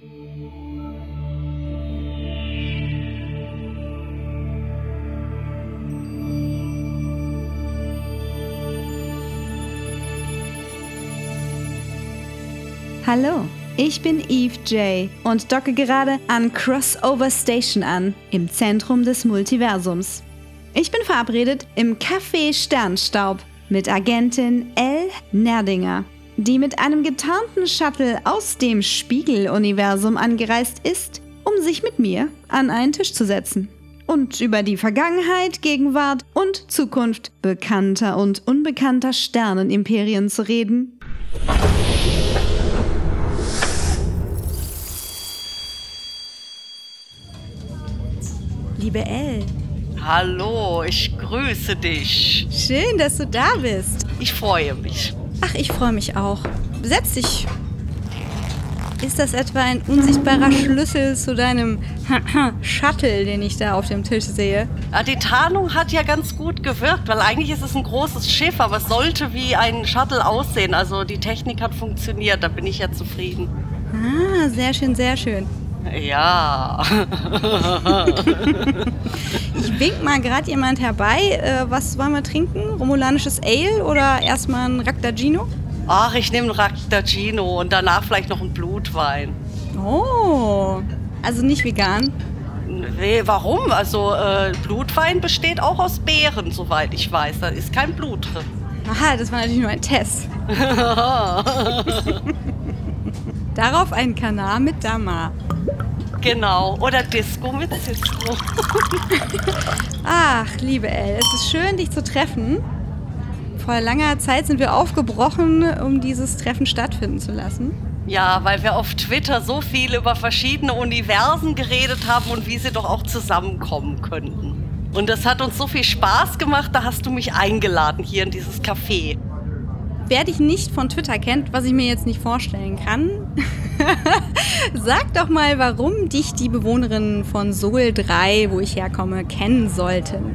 Hallo, ich bin Eve J und docke gerade an Crossover Station an, im Zentrum des Multiversums. Ich bin verabredet im Café Sternstaub mit Agentin L. Nerdinger, die mit einem getarnten Shuttle aus dem Spiegeluniversum angereist ist, um sich mit mir an einen Tisch zu setzen und über die Vergangenheit, Gegenwart und Zukunft bekannter und unbekannter Sternenimperien zu reden. Liebe Elle. Hallo, ich grüße dich. Schön, dass du da bist. Ich freue mich. Ach, ich freue mich auch. Setz dich. Ist das etwa ein unsichtbarer Schlüssel zu deinem Shuttle, den ich da auf dem Tisch sehe? Ja, die Tarnung hat ja ganz gut gewirkt, weil eigentlich ist es ein großes Schiff, aber es sollte wie ein Shuttle aussehen. Also die Technik hat funktioniert, da bin ich ja zufrieden. Ah, sehr schön, sehr schön. Ja. ich wink mal gerade jemand herbei. Äh, was wollen wir trinken? Romulanisches Ale oder erstmal ein Raktagino? Ach, ich nehme ein Raktagino und danach vielleicht noch ein Blutwein. Oh, also nicht vegan? Nee, warum? Also äh, Blutwein besteht auch aus Beeren, soweit ich weiß. Da ist kein Blut drin. Aha, das war natürlich nur ein Test. Darauf ein Kanal mit Dama. Genau, oder Disco mit Cisco. Ach, liebe Elle, es ist schön, dich zu treffen. Vor langer Zeit sind wir aufgebrochen, um dieses Treffen stattfinden zu lassen. Ja, weil wir auf Twitter so viel über verschiedene Universen geredet haben und wie sie doch auch zusammenkommen könnten. Und das hat uns so viel Spaß gemacht, da hast du mich eingeladen hier in dieses Café. Wer dich nicht von Twitter kennt, was ich mir jetzt nicht vorstellen kann, sag doch mal, warum dich die Bewohnerinnen von Sol 3, wo ich herkomme, kennen sollten.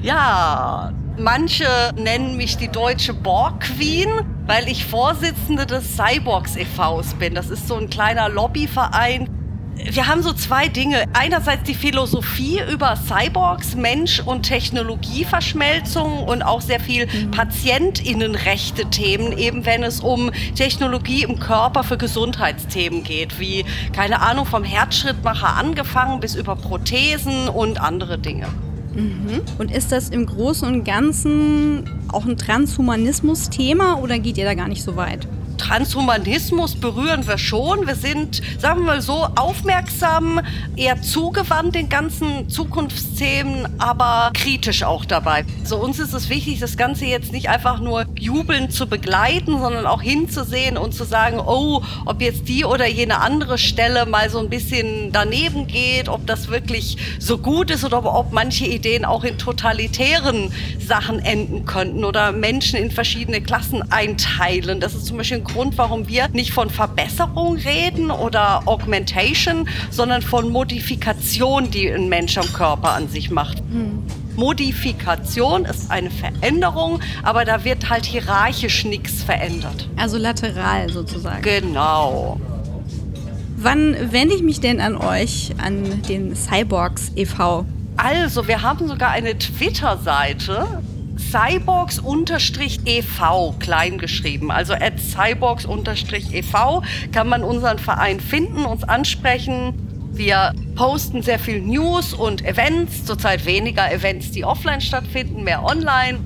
Ja, manche nennen mich die deutsche Borg Queen, weil ich Vorsitzende des Cyborgs e.V.s bin. Das ist so ein kleiner Lobbyverein wir haben so zwei Dinge. Einerseits die Philosophie über Cyborgs, Mensch- und Technologieverschmelzung und auch sehr viel mhm. PatientInnenrechte-Themen, eben wenn es um Technologie im Körper für Gesundheitsthemen geht, wie, keine Ahnung, vom Herzschrittmacher angefangen bis über Prothesen und andere Dinge. Mhm. Und ist das im Großen und Ganzen auch ein Transhumanismus-Thema oder geht ihr da gar nicht so weit? Transhumanismus berühren wir schon. Wir sind, sagen wir mal so, aufmerksam, eher zugewandt den ganzen Zukunftsthemen, aber kritisch auch dabei. So uns ist es wichtig, das Ganze jetzt nicht einfach nur jubelnd zu begleiten, sondern auch hinzusehen und zu sagen, oh, ob jetzt die oder jene andere Stelle mal so ein bisschen daneben geht, ob das wirklich so gut ist oder ob manche Ideen auch in totalitären Sachen enden könnten oder Menschen in verschiedene Klassen einteilen. Das ist zum Beispiel ein Grund, warum wir nicht von Verbesserung reden oder Augmentation, sondern von Modifikation, die ein Mensch am Körper an sich macht. Hm. Modifikation ist eine Veränderung, aber da wird halt hierarchisch nichts verändert. Also lateral sozusagen. Genau. Wann wende ich mich denn an euch, an den Cyborgs e.V.? Also, wir haben sogar eine Twitter-Seite. Cyborgs-EV klein geschrieben. Also at Cyborgs-EV kann man unseren Verein finden, uns ansprechen. Wir posten sehr viel News und Events, zurzeit weniger Events, die offline stattfinden, mehr online.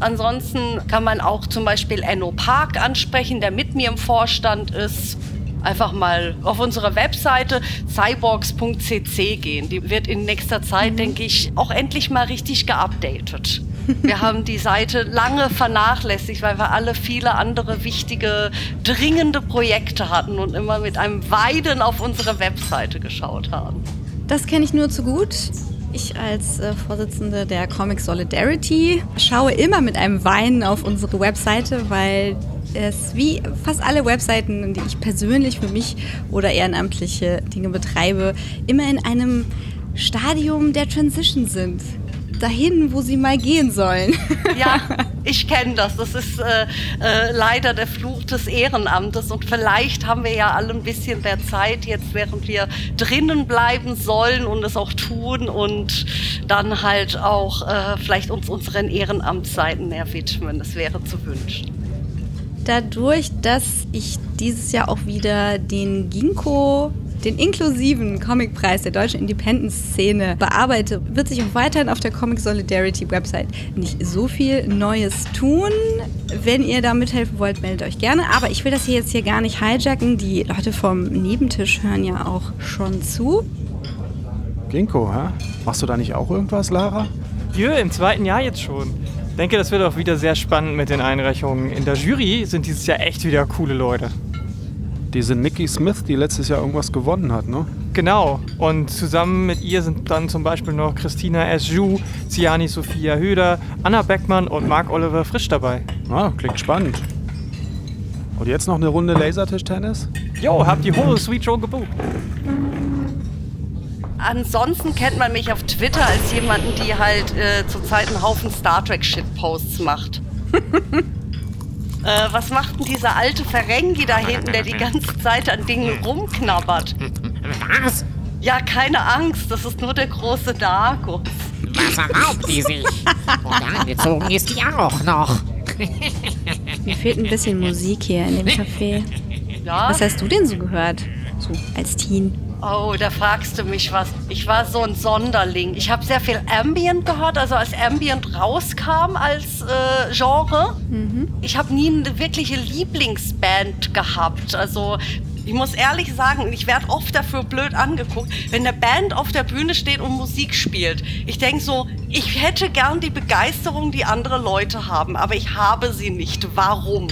Ansonsten kann man auch zum Beispiel Enno Park ansprechen, der mit mir im Vorstand ist einfach mal auf unsere Webseite cyborgs.cc gehen. Die wird in nächster Zeit, mhm. denke ich, auch endlich mal richtig geupdatet. Wir haben die Seite lange vernachlässigt, weil wir alle viele andere wichtige, dringende Projekte hatten und immer mit einem Weiden auf unsere Webseite geschaut haben. Das kenne ich nur zu gut. Ich als äh, Vorsitzende der Comic Solidarity schaue immer mit einem Weinen auf unsere Webseite, weil es wie fast alle Webseiten, die ich persönlich für mich oder ehrenamtliche Dinge betreibe, immer in einem Stadium der Transition sind. Dahin, wo sie mal gehen sollen. Ja, ich kenne das. Das ist äh, äh, leider der Fluch des Ehrenamtes. Und vielleicht haben wir ja alle ein bisschen mehr Zeit jetzt, während wir drinnen bleiben sollen und es auch tun und dann halt auch äh, vielleicht uns unseren Ehrenamtsseiten mehr widmen. Das wäre zu wünschen. Dadurch, dass ich dieses Jahr auch wieder den Ginkgo den inklusiven Comicpreis der deutschen Independent-Szene bearbeite, wird sich auch weiterhin auf der Comic Solidarity Website nicht so viel Neues tun. Wenn ihr da mithelfen wollt, meldet euch gerne. Aber ich will das hier jetzt hier gar nicht hijacken. Die Leute vom Nebentisch hören ja auch schon zu. Ginkgo, hä? Machst du da nicht auch irgendwas, Lara? Jö, im zweiten Jahr jetzt schon. Denke, das wird auch wieder sehr spannend mit den Einreichungen. In der Jury sind dieses Jahr echt wieder coole Leute. Diese Nikki Smith, die letztes Jahr irgendwas gewonnen hat, ne? Genau. Und zusammen mit ihr sind dann zum Beispiel noch Christina S. Ju, Ziani Sophia Höder, Anna Beckmann und Marc Oliver Frisch dabei. Ah, klingt spannend. Und jetzt noch eine Runde Lasertischtennis? Jo, hab die Holo Sweet Show gebucht. Ansonsten kennt man mich auf Twitter als jemanden, die halt äh, zurzeit einen Haufen Star Trek Shitposts macht. Äh, was macht denn dieser alte Ferengi da hinten, der die ganze Zeit an Dingen rumknabbert? Was? Ja, keine Angst, das ist nur der große Darkus. Was erlaubt die sich? Und angezogen ist die auch noch. Mir fehlt ein bisschen Musik hier in dem Café. Ja? Was hast du denn so gehört? So als Teen. Oh, da fragst du mich was. Ich war so ein Sonderling. Ich habe sehr viel Ambient gehört, also als Ambient rauskam als äh, Genre. Ich habe nie eine wirkliche Lieblingsband gehabt. Also ich muss ehrlich sagen, ich werde oft dafür blöd angeguckt, wenn eine Band auf der Bühne steht und Musik spielt. Ich denke so, ich hätte gern die Begeisterung, die andere Leute haben, aber ich habe sie nicht. Warum?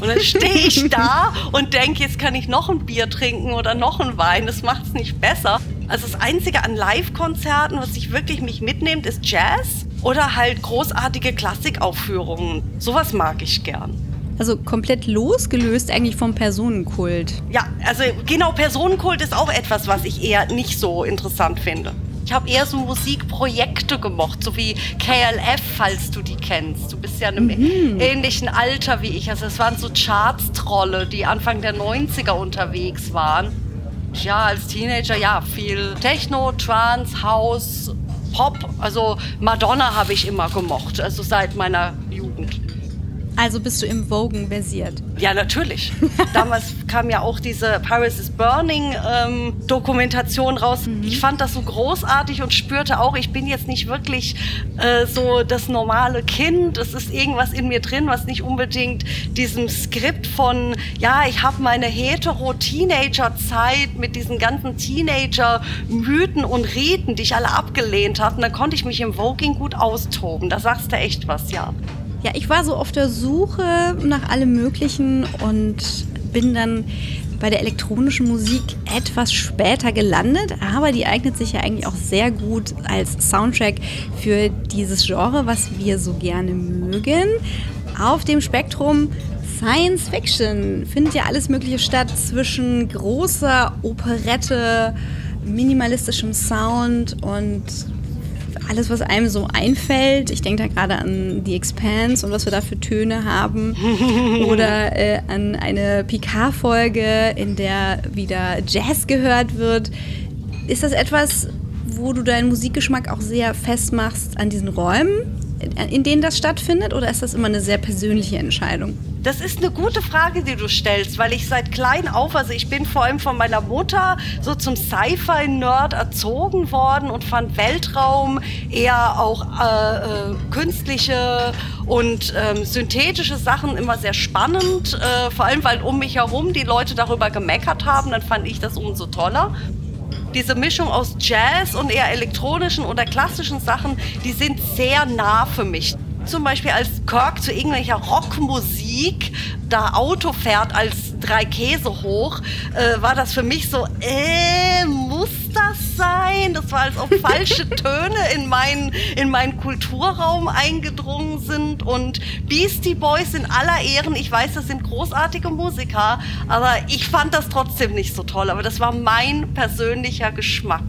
Und dann stehe ich da und denke, jetzt kann ich noch ein Bier trinken oder noch ein Wein. Das macht es nicht besser. Also das Einzige an Live-Konzerten, was sich wirklich mich mitnimmt, ist Jazz oder halt großartige Klassikaufführungen. Sowas mag ich gern. Also komplett losgelöst eigentlich vom Personenkult. Ja, also genau, Personenkult ist auch etwas, was ich eher nicht so interessant finde. Ich habe eher so Musikprojekte gemocht, so wie KLF, falls du die kennst. Du bist ja in einem ähnlichen Alter wie ich. Also es waren so Charts-Trolle, die Anfang der 90er unterwegs waren. Ja, als Teenager, ja, viel Techno, Trance, House, Pop. Also Madonna habe ich immer gemocht, also seit meiner Jugend. Also bist du im Vogue versiert. Ja, natürlich. Damals kam ja auch diese Paris is Burning ähm, Dokumentation raus. Ich fand das so großartig und spürte auch, ich bin jetzt nicht wirklich äh, so das normale Kind. Es ist irgendwas in mir drin, was nicht unbedingt diesem Skript von, ja, ich habe meine hetero-Teenager-Zeit mit diesen ganzen Teenager-Mythen und Riten, die ich alle abgelehnt hatte. Und da konnte ich mich im Voging gut austoben. Da sagst du echt was, ja. Ja, ich war so auf der Suche nach allem Möglichen und bin dann bei der elektronischen Musik etwas später gelandet, aber die eignet sich ja eigentlich auch sehr gut als Soundtrack für dieses Genre, was wir so gerne mögen. Auf dem Spektrum Science Fiction findet ja alles Mögliche statt zwischen großer Operette, minimalistischem Sound und alles, was einem so einfällt. Ich denke da gerade an The Expanse und was wir da für Töne haben. Oder äh, an eine Picard-Folge, in der wieder Jazz gehört wird. Ist das etwas, wo du deinen Musikgeschmack auch sehr festmachst an diesen Räumen, in denen das stattfindet? Oder ist das immer eine sehr persönliche Entscheidung? Das ist eine gute Frage, die du stellst, weil ich seit klein auf, also ich bin vor allem von meiner Mutter so zum Sci-Fi-Nerd erzogen worden und fand Weltraum eher auch äh, äh, künstliche und ähm, synthetische Sachen immer sehr spannend. Äh, vor allem, weil um mich herum die Leute darüber gemeckert haben, dann fand ich das umso toller diese Mischung aus Jazz und eher elektronischen oder klassischen Sachen, die sind sehr nah für mich. Zum Beispiel als Kirk zu irgendwelcher Rockmusik da Auto fährt als drei Käse hoch, äh, war das für mich so, äh, muss das sein? Das war, als ob falsche Töne in meinen, in meinen Kulturraum eingedrungen sind. Und Beastie Boys in aller Ehren, ich weiß, das sind großartige Musiker, aber ich fand das trotzdem nicht so toll. Aber das war mein persönlicher Geschmack.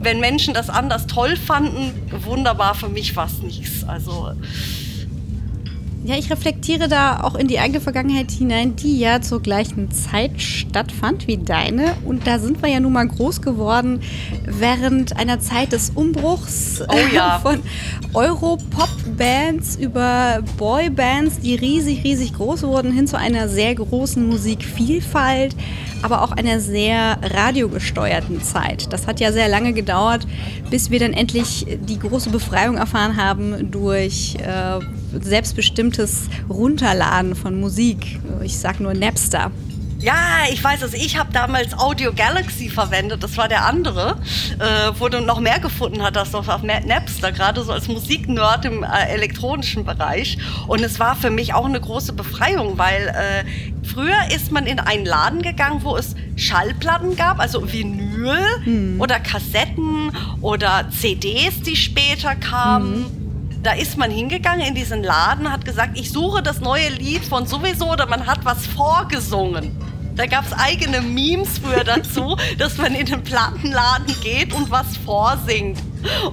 wenn Menschen das anders toll fanden, wunderbar, für mich war es nichts. Also Ja, ich reflektiere da auch in die eigene Vergangenheit hinein, die ja zur gleichen Zeit stattfand wie deine. Und da sind wir ja nun mal groß geworden während einer Zeit des Umbruchs Oh ja. von Europop-Bands über Boy-Bands, die riesig, riesig groß wurden, hin zu einer sehr großen Musikvielfalt, aber auch einer sehr radiogesteuerten Zeit. Das hat ja sehr lange gedauert, bis wir dann endlich die große Befreiung erfahren haben durch äh, selbstbestimmtes Runterladen von Musik. Ich sag nur Napster. Ja, ich weiß es. Ich habe damals Audio Galaxy verwendet. Das war der andere, äh, wo du noch mehr gefunden hattest auf auf Na- Napster, gerade so als Musiknerd im äh, elektronischen Bereich. Und es war für mich auch eine große Befreiung, weil äh, früher ist man in einen Laden gegangen, wo es Schallplatten gab, also Vinyl oder Kassetten oder CDs, die später kamen. Da ist man hingegangen in diesen Laden, hat gesagt, ich suche das neue Lied von sowieso oder man hat was vorgesungen. Da gab es eigene Memes früher dazu, dass man in den Plattenladen geht und was vorsingt.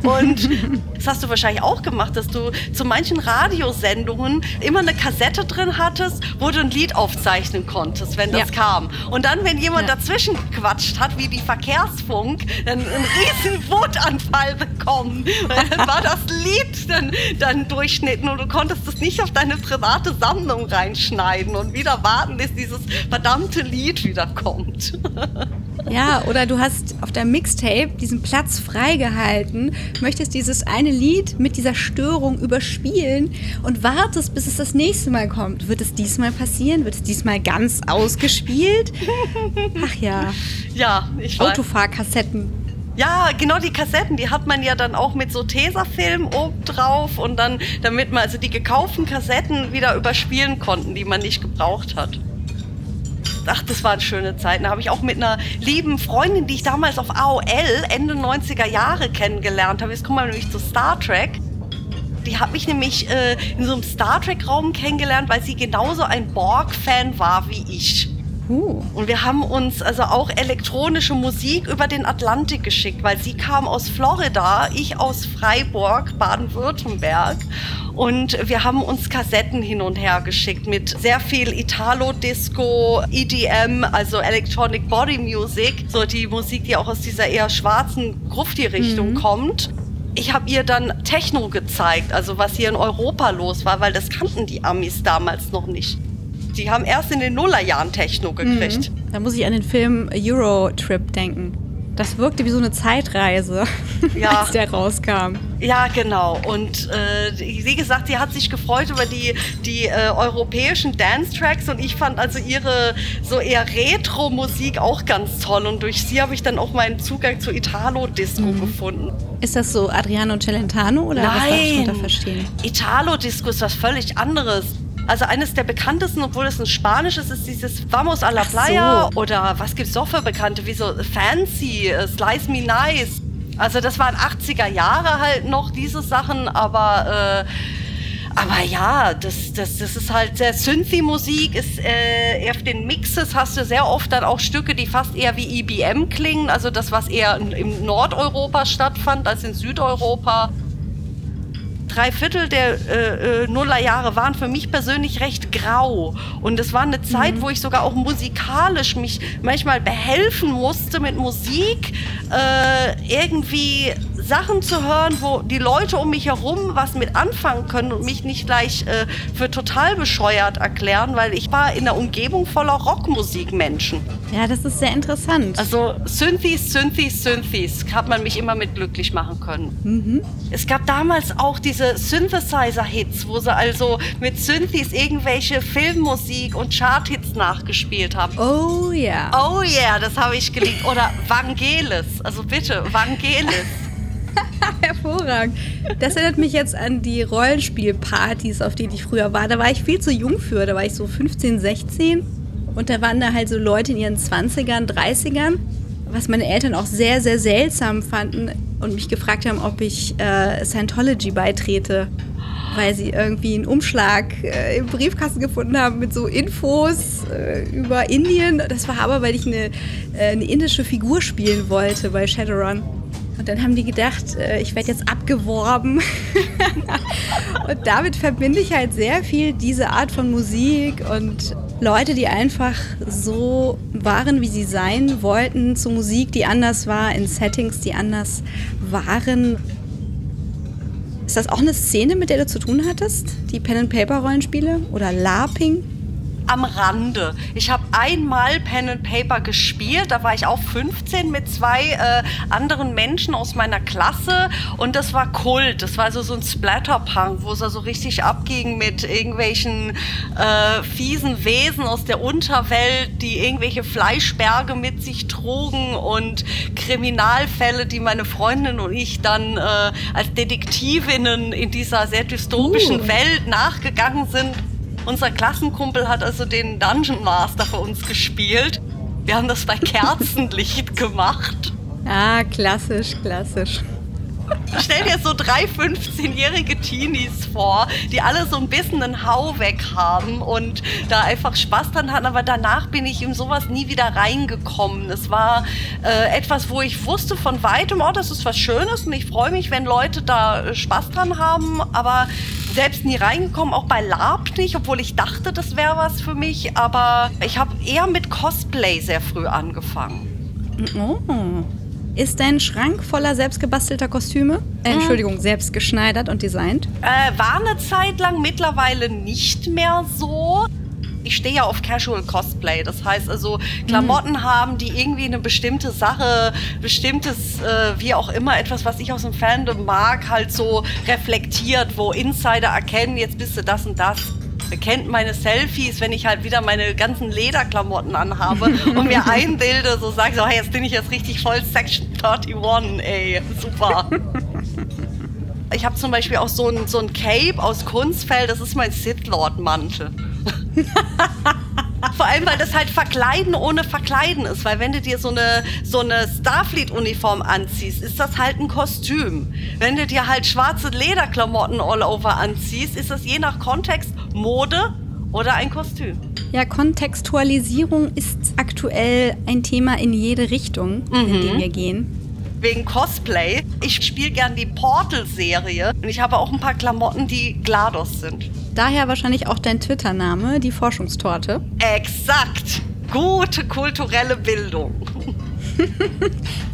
Und das hast du wahrscheinlich auch gemacht, dass du zu manchen Radiosendungen immer eine Kassette drin hattest, wo du ein Lied aufzeichnen konntest, wenn das Ja. kam. Und dann, wenn jemand Ja. dazwischen gequatscht hat, wie die Verkehrsfunk, dann einen riesen Wutanfall bekommen. Dann war das Lied dann, dann durchschnitten und du konntest es nicht auf deine private Sammlung reinschneiden und wieder warten, bis dieses verdammte Lied wieder kommt. Ja, oder du hast auf deinem Mixtape diesen Platz freigehalten, möchtest dieses eine Lied mit dieser Störung überspielen und wartest, bis es das nächste Mal kommt. Wird es diesmal passieren? Wird es diesmal ganz ausgespielt? Ach ja, Ja, ich weiß. Autofahrkassetten. Ja, genau die Kassetten, die hat man ja dann auch mit so Tesafilm oben drauf und dann, damit man also die gekauften Kassetten wieder überspielen konnten, die man nicht gebraucht hat. Ach, das waren schöne Zeiten. Da habe ich auch mit einer lieben Freundin, die ich damals auf AOL Ende 90er Jahre kennengelernt habe. Jetzt kommen wir nämlich zu Star Trek. Die hat mich nämlich äh, in so einem Star Trek-Raum kennengelernt, weil sie genauso ein Borg-Fan war wie ich. Uh. Und wir haben uns also auch elektronische Musik über den Atlantik geschickt, weil sie kam aus Florida, ich aus Freiburg, Baden-Württemberg. Und wir haben uns Kassetten hin und her geschickt mit sehr viel Italo-Disco, EDM, also Electronic Body Music, so die Musik, die auch aus dieser eher schwarzen Grufti-Richtung kommt. Ich habe ihr dann Techno gezeigt, also was hier in Europa los war, weil das kannten die Amis damals noch nicht. Die haben erst in den Nullerjahren Techno gekriegt. Da muss ich an den Film Eurotrip denken. Das wirkte wie so eine Zeitreise, Ja. als der rauskam. Ja, genau. Und äh, wie gesagt, sie hat sich gefreut über die, die äh, europäischen Dance-Tracks und ich fand also ihre so eher Retro-Musik auch ganz toll. Und durch sie habe ich dann auch meinen Zugang zu Italo-Disco gefunden. Ist das so Adriano Celentano oder was darf ich darunter verstehen? Italo-Disco ist was völlig anderes. Also eines der bekanntesten, obwohl es ein spanisches ist, dieses Vamos a la Ach so. Playa oder was gibt's noch für bekannte, wie so Fancy, äh, Slice Me Nice. Also das waren 80er Jahre halt noch diese Sachen, aber äh, aber ja, das, das, das ist halt sehr Synthy-Musik, ist äh, auf den Mixes hast du sehr oft dann auch Stücke, die fast eher wie IBM klingen, also das, was eher in- im Nordeuropa stattfand als in Südeuropa drei Viertel der äh, äh, Nullerjahre waren für mich persönlich recht grau. Und es war eine Zeit, wo ich sogar auch musikalisch mich manchmal behelfen musste mit Musik, äh, irgendwie Sachen zu hören, wo die Leute um mich herum was mit anfangen können und mich nicht gleich äh, für total bescheuert erklären, weil ich war in einer Umgebung voller Rockmusikmenschen. Ja, das ist sehr interessant. Also Synthes, Synthes, Synthes hat man mich immer mit glücklich machen können. Es gab damals auch diese Synthesizer-Hits, wo sie also mit Synthes irgendwelche Filmmusik und Chart-Hits nachgespielt haben. oh ja. Oh yeah, das habe ich geliebt. Oder Vangelis. Also bitte, Vangelis. Hervorragend. Das erinnert mich jetzt an die Rollenspielpartys, auf denen ich früher war. Da war ich viel zu jung für. Da war ich so 15, 16. Und da waren da halt so Leute in ihren 20ern, 30ern, was meine Eltern auch sehr, sehr seltsam fanden und mich gefragt haben, ob ich äh, Scientology beitrete. Weil sie irgendwie einen Umschlag äh, im Briefkasten gefunden haben mit so Infos äh, über Indien. Das war aber, weil ich eine, äh, eine indische Figur spielen wollte bei Shadowrun. Und dann haben die gedacht, äh, ich werde jetzt abgeworben. und damit verbinde ich halt sehr viel diese Art von Musik und Leute, die einfach so waren, wie sie sein wollten, zu Musik, die anders war, in Settings, die anders waren. Ist das auch eine Szene, mit der du zu tun hattest? Die Pen-and-Paper-Rollenspiele oder LARPing? Am Rande. Ich habe einmal Pen and Paper gespielt, da war ich auch 15 mit zwei äh, anderen Menschen aus meiner Klasse und das war Kult. Das war so, so ein Splatterpunk, wo es so richtig abging mit irgendwelchen äh, fiesen Wesen aus der Unterwelt, die irgendwelche Fleischberge mit sich trugen und Kriminalfälle, die meine Freundin und ich dann äh, als Detektivinnen in dieser sehr dystopischen Uh. Welt nachgegangen sind. Unser Klassenkumpel hat also den Dungeon Master für uns gespielt. Wir haben das bei Kerzenlicht gemacht. Ah, klassisch, klassisch. Stell dir so drei 15-jährige Teenies vor, die alle so ein bisschen einen Hau weg haben und da einfach Spaß dran hatten. Aber danach bin ich in sowas nie wieder reingekommen. Es war äh, etwas, wo ich wusste von weitem, oh, das ist was Schönes und ich freue mich, wenn Leute da Spaß dran haben. Aber selbst nie reingekommen, auch bei LARP nicht, obwohl ich dachte, das wäre was für mich. Aber ich habe eher mit Cosplay sehr früh angefangen. Oh. Ist dein Schrank voller selbstgebastelter Kostüme? Äh, Entschuldigung, selbst geschneidert und designt? Äh, war eine Zeit lang, mittlerweile nicht mehr so. Ich stehe ja auf Casual Cosplay. Das heißt also Klamotten haben, die irgendwie eine bestimmte Sache, bestimmtes, äh, wie auch immer, etwas, was ich aus dem Fandom mag, halt so reflektiert, wo Insider erkennen, jetzt bist du das und das. Kennt meine Selfies, wenn ich halt wieder meine ganzen Lederklamotten anhabe und mir einbilde, so sage so, hey, jetzt bin ich jetzt richtig voll Section 31, ey, super. Ich habe zum Beispiel auch so ein, so ein Cape aus Kunstfell, das ist mein Sith Lord Mantel. Vor allem, weil das halt Verkleiden ohne Verkleiden ist. Weil wenn du dir so eine, so eine Starfleet-Uniform anziehst, ist das halt ein Kostüm. Wenn du dir halt schwarze Lederklamotten all over anziehst, ist das je nach Kontext Mode oder ein Kostüm. Ja, Kontextualisierung ist aktuell ein Thema in jede Richtung, in die wir gehen. Wegen Cosplay. Ich spiele gern die Portal-Serie und ich habe auch ein paar Klamotten, die GLaDOS sind. Daher wahrscheinlich auch dein Twitter-Name, die Forschungstorte. Exakt. Gute kulturelle Bildung.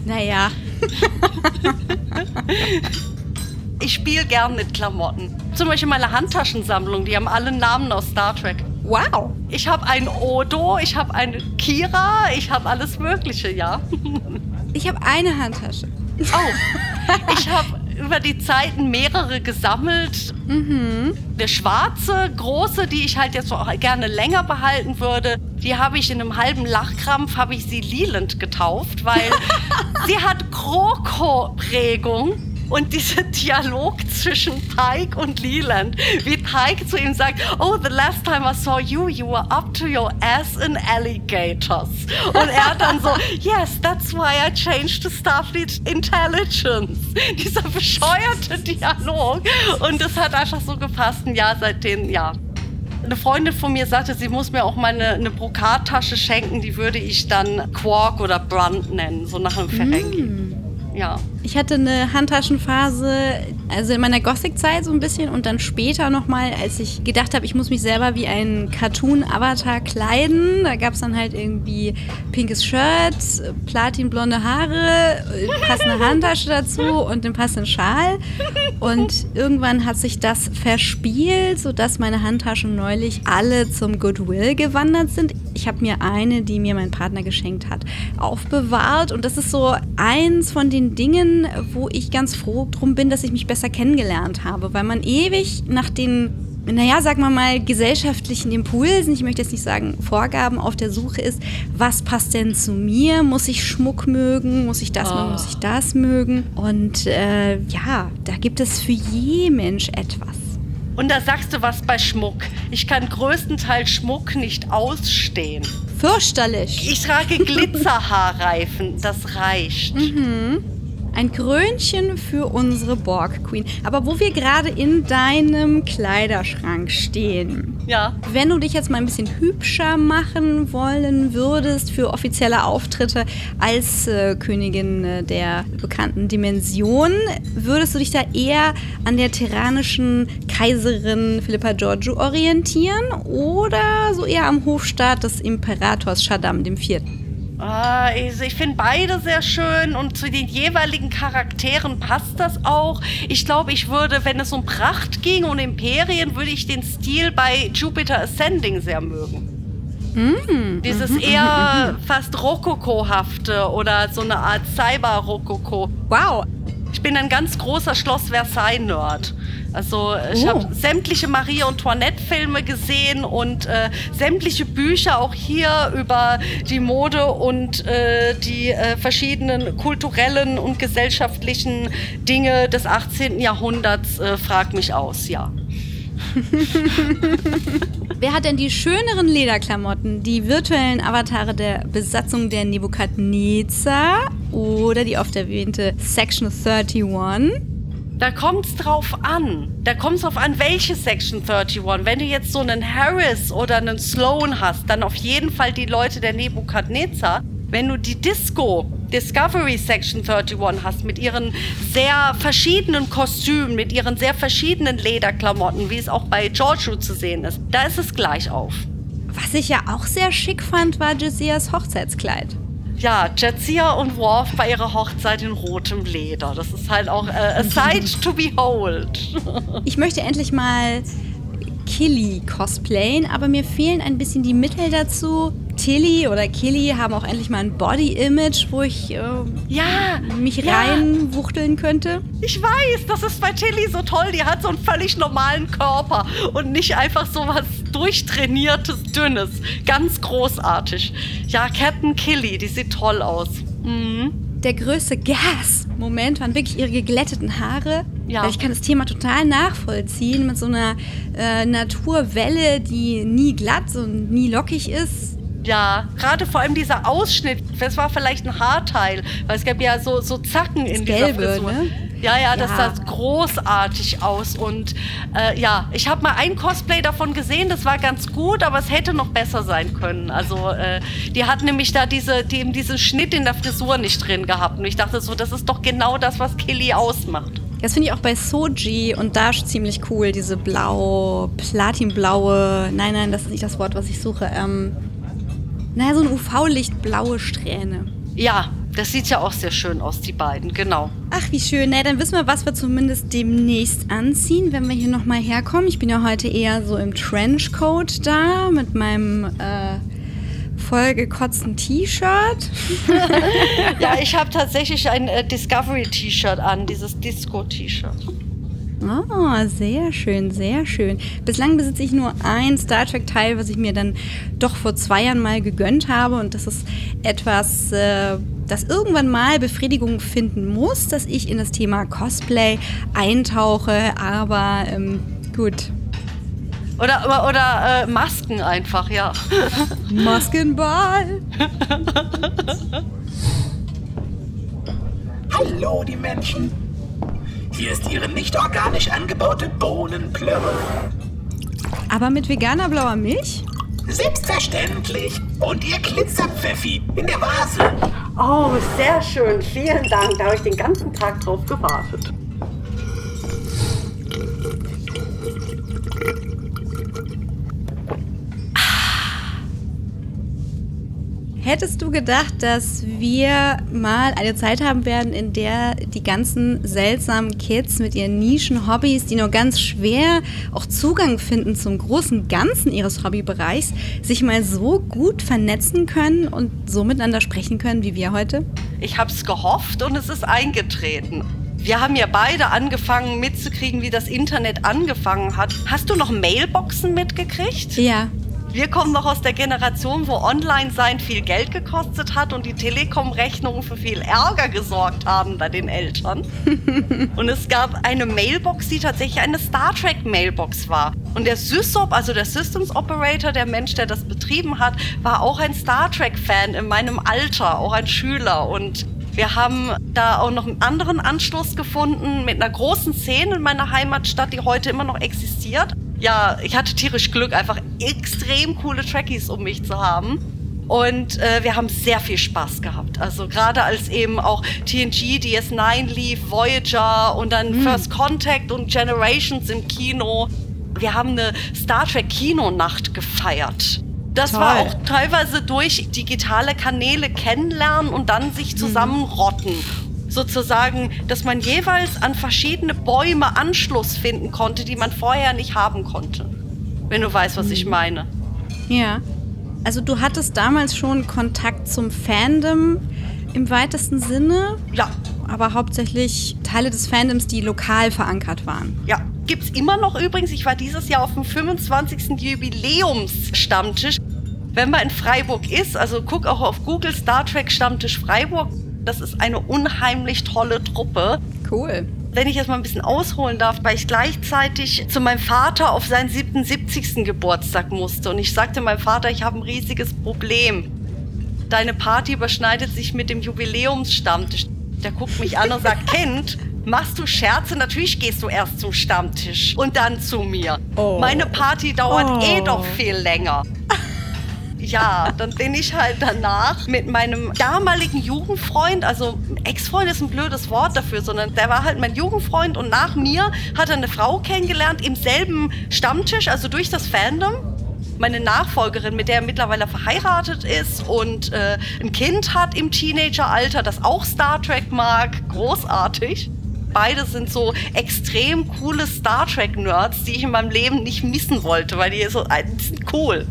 Naja, Ich spiele gern mit Klamotten. Zum Beispiel meine Handtaschensammlung, die haben alle Namen aus Star Trek. wow. Ich habe einen Odo, ich habe eine Kira, ich habe alles Mögliche, ja. Ich habe eine Handtasche. Oh, ich habe über die Zeiten mehrere gesammelt. Eine schwarze, große, die ich halt jetzt auch gerne länger behalten würde, die habe ich in einem halben Lachkrampf, habe ich sie Leland getauft, weil sie hat Kroko-Prägung. Und dieser Dialog zwischen Pike und Leland, wie Pike zu ihm sagt, oh, the last time I saw you, you were up to your ass in alligators. Und er dann so, yes, that's why I changed to Starfleet Intelligence. Dieser bescheuerte Dialog. Und das hat einfach so gepasst, ein Jahr seitdem, ja. Eine Freundin von mir sagte, sie muss mir auch mal eine, eine Brokattasche schenken, die würde ich dann Quark oder Brunt nennen, so nach einem Ferengi. Ja. Ich hatte eine Handtaschenphase, also in meiner Gothic-Zeit so ein bisschen und dann später nochmal, als ich gedacht habe, ich muss mich selber wie ein Cartoon-Avatar kleiden. Da gab es dann halt irgendwie pinkes Shirt, platinblonde Haare, passende Handtasche dazu und den passenden Schal. Und irgendwann hat sich das verspielt, sodass meine Handtaschen neulich alle zum Goodwill gewandert sind. Ich habe mir eine, die mir mein Partner geschenkt hat, aufbewahrt. Und das ist so eins von den Dingen, wo ich ganz froh drum bin, dass ich mich besser kennengelernt habe, weil man ewig nach den naja, sagen wir mal, gesellschaftlichen Impulsen, ich möchte jetzt nicht sagen Vorgaben, auf der Suche ist, was passt denn zu mir? Muss ich Schmuck mögen? Muss ich das mögen? Muss ich das mögen? Und äh, ja, da gibt es für je Mensch etwas. Und da sagst du was bei Schmuck. Ich kann größtenteils Schmuck nicht ausstehen. Fürchterlich. Ich trage Glitzerhaarreifen, das reicht. Ein Krönchen für unsere Borg Queen. Aber wo wir gerade in deinem Kleiderschrank stehen. Ja. Wenn du dich jetzt mal ein bisschen hübscher machen wollen würdest für offizielle Auftritte als äh, Königin äh, der bekannten Dimension, würdest du dich da eher an der tyrannischen Kaiserin Philippa Giorgio orientieren oder so eher am Hofstaat des Imperators Shaddam IV.? Ah, ich, ich finde beide sehr schön und zu den jeweiligen Charakteren passt das auch. Ich glaube, ich würde, wenn es um Pracht ging und Imperien, würde ich den Stil bei Jupiter Ascending sehr mögen. Dieses eher fast Rokoko-hafte oder so eine Art Cyber-Rokoko. Wow, Ich bin ein ganz großer Schloss Versailles-Nerd. Also ich Oh. habe sämtliche Marie Antoinette-Filme gesehen und äh, sämtliche Bücher auch hier über die Mode und äh, die äh, verschiedenen kulturellen und gesellschaftlichen Dinge des 18. Jahrhunderts. Äh, frag mich aus, ja. Wer hat denn die schöneren Lederklamotten? Die virtuellen Avatare der Besatzung der Nebukadnezar oder die oft erwähnte Section 31? Da kommt's drauf an. Da kommt's drauf an, welche Section 31. Wenn du jetzt so einen Harris oder einen Sloan hast, dann auf jeden Fall die Leute der Nebukadnezar. Wenn du die Disco Discovery Section 31 hast mit ihren sehr verschiedenen Kostümen, mit ihren sehr verschiedenen Lederklamotten, wie es auch bei Giorgio zu sehen ist, da ist es gleich auf. Was ich ja auch sehr schick fand, war Josias Hochzeitskleid. Ja, Jadzia und Worf bei ihrer Hochzeit in rotem Leder. Das ist halt auch äh, a sight to behold. Ich möchte endlich mal Killy cosplayen, aber mir fehlen ein bisschen die Mittel dazu. Tilly oder Killy haben auch endlich mal ein Body-Image, wo ich äh, Ja, mich ja. reinwuchteln könnte. Ich weiß, das ist bei Tilly so toll. Die hat so einen völlig normalen Körper und nicht einfach so was durchtrainiertes, dünnes. Ganz großartig. Ja, Captain Killy, die sieht toll aus. Mhm. Der größte Gas-Moment waren wirklich ihre geglätteten Haare. Ja. Ich kann das Thema total nachvollziehen mit so einer äh, Naturwelle, die nie glatt und nie lockig ist. Ja, gerade vor allem dieser Ausschnitt, das war vielleicht ein Haarteil, weil es gab ja so, so Zacken in dieser Gelbe, Frisur. ne? Ja, ja, das Ja. sah großartig aus und äh, ja, ich habe mal ein Cosplay davon gesehen, das war ganz gut, aber es hätte noch besser sein können. Also äh, die hat nämlich da diese, die eben diesen Schnitt in der Frisur nicht drin gehabt und ich dachte so, das ist doch genau das, was Killy ausmacht. Das finde ich auch bei Soji und Dash ziemlich cool. Diese blau, platinblaue, nein, nein, das ist nicht das Wort, was ich suche. Ähm, naja, so ein UV-Licht-blaue Strähne. Ja, das sieht ja auch sehr schön aus, die beiden, genau. Ach, wie schön. Na, dann wissen wir, was wir zumindest demnächst anziehen, wenn wir hier nochmal herkommen. Ich bin ja heute eher so im Trenchcoat da mit meinem äh, vollgekotzten T-Shirt. Ja, ich habe tatsächlich ein äh, Discovery-T-Shirt an, dieses Disco-T-Shirt. Oh, sehr schön, sehr schön. Bislang besitze ich nur ein Star Trek-Teil, was ich mir dann doch vor zwei Jahren mal gegönnt habe. Und das ist etwas, äh, das irgendwann mal Befriedigung finden muss, dass ich in das Thema Cosplay eintauche. Aber ähm, gut. Oder, oder, oder äh, Masken einfach, ja. Maskenball. Hallo, die Menschen. Hier ist Ihre nicht organisch angebaute Bohnenplörre. Aber mit veganer blauer Milch? Selbstverständlich. Und Ihr Glitzerpfeffi in der Vase. Oh, sehr schön. Vielen Dank. Da habe ich den ganzen Tag drauf gewartet. Hättest du gedacht, dass wir mal eine Zeit haben werden, in der die ganzen seltsamen Kids mit ihren Nischen-Hobbys, die nur ganz schwer auch Zugang finden zum großen Ganzen ihres Hobbybereichs, sich mal so gut vernetzen können und so miteinander sprechen können wie wir heute? Ich habe es gehofft und es ist eingetreten. Wir haben ja beide angefangen mitzukriegen, wie das Internet angefangen hat. Hast du noch Mailboxen mitgekriegt? Ja. Wir kommen noch aus der Generation, wo Online-Sein viel Geld gekostet hat und die Telekom-Rechnungen für viel Ärger gesorgt haben bei den Eltern. und es gab eine Mailbox, die tatsächlich eine Star Trek-Mailbox war. Und der SysOp, also der Systems Operator, der Mensch, der das betrieben hat, war auch ein Star Trek-Fan in meinem Alter, auch ein Schüler. Und Wir haben da auch noch einen anderen Anstoß gefunden mit einer großen Szene in meiner Heimatstadt, die heute immer noch existiert. Ja, ich hatte tierisch Glück, einfach extrem coole Trackies um mich zu haben. Und äh, wir haben sehr viel Spaß gehabt. Also gerade als eben auch TNG, DS9 lief, Voyager und dann First Contact und Generations im Kino. Wir haben eine Star Trek Kinonacht gefeiert. Das war Toll. auch teilweise durch digitale Kanäle kennenlernen und dann sich zusammenrotten. Sozusagen, dass man jeweils an verschiedene Bäume Anschluss finden konnte, die man vorher nicht haben konnte. Wenn du weißt, was ich meine. Ja. Also du hattest damals schon Kontakt zum Fandom im weitesten Sinne, Ja, aber hauptsächlich Teile des Fandoms, die lokal verankert waren. ja. Gibt's immer noch übrigens. Ich war dieses Jahr auf dem 25. Jubiläumsstammtisch. Wenn man in Freiburg ist, also guck auch auf Google Star Trek Stammtisch Freiburg. Das ist eine unheimlich tolle Truppe. Cool. wenn ich jetzt mal ein bisschen ausholen darf, weil ich gleichzeitig zu meinem Vater auf seinen 77. Geburtstag musste. Und ich sagte meinem Vater, ich habe ein riesiges Problem. Deine Party überschneidet sich mit dem Jubiläumsstammtisch. Der guckt mich an und sagt, Kind, machst du Scherze? Natürlich gehst du erst zum Stammtisch und dann zu mir. Oh. Meine Party dauert Oh. eh doch viel länger. Ja, dann bin ich halt danach mit meinem damaligen Jugendfreund, also Ex-Freund ist ein blödes Wort dafür, sondern der war halt mein Jugendfreund und nach mir hat er eine Frau kennengelernt im selben Stammtisch, also durch das Fandom. Meine Nachfolgerin, mit der er mittlerweile verheiratet ist und äh, ein Kind hat im Teenageralter, das auch Star Trek mag. Großartig. Beide sind so extrem coole Star Trek-Nerds, die ich in meinem Leben nicht missen wollte, weil die so die sind cool.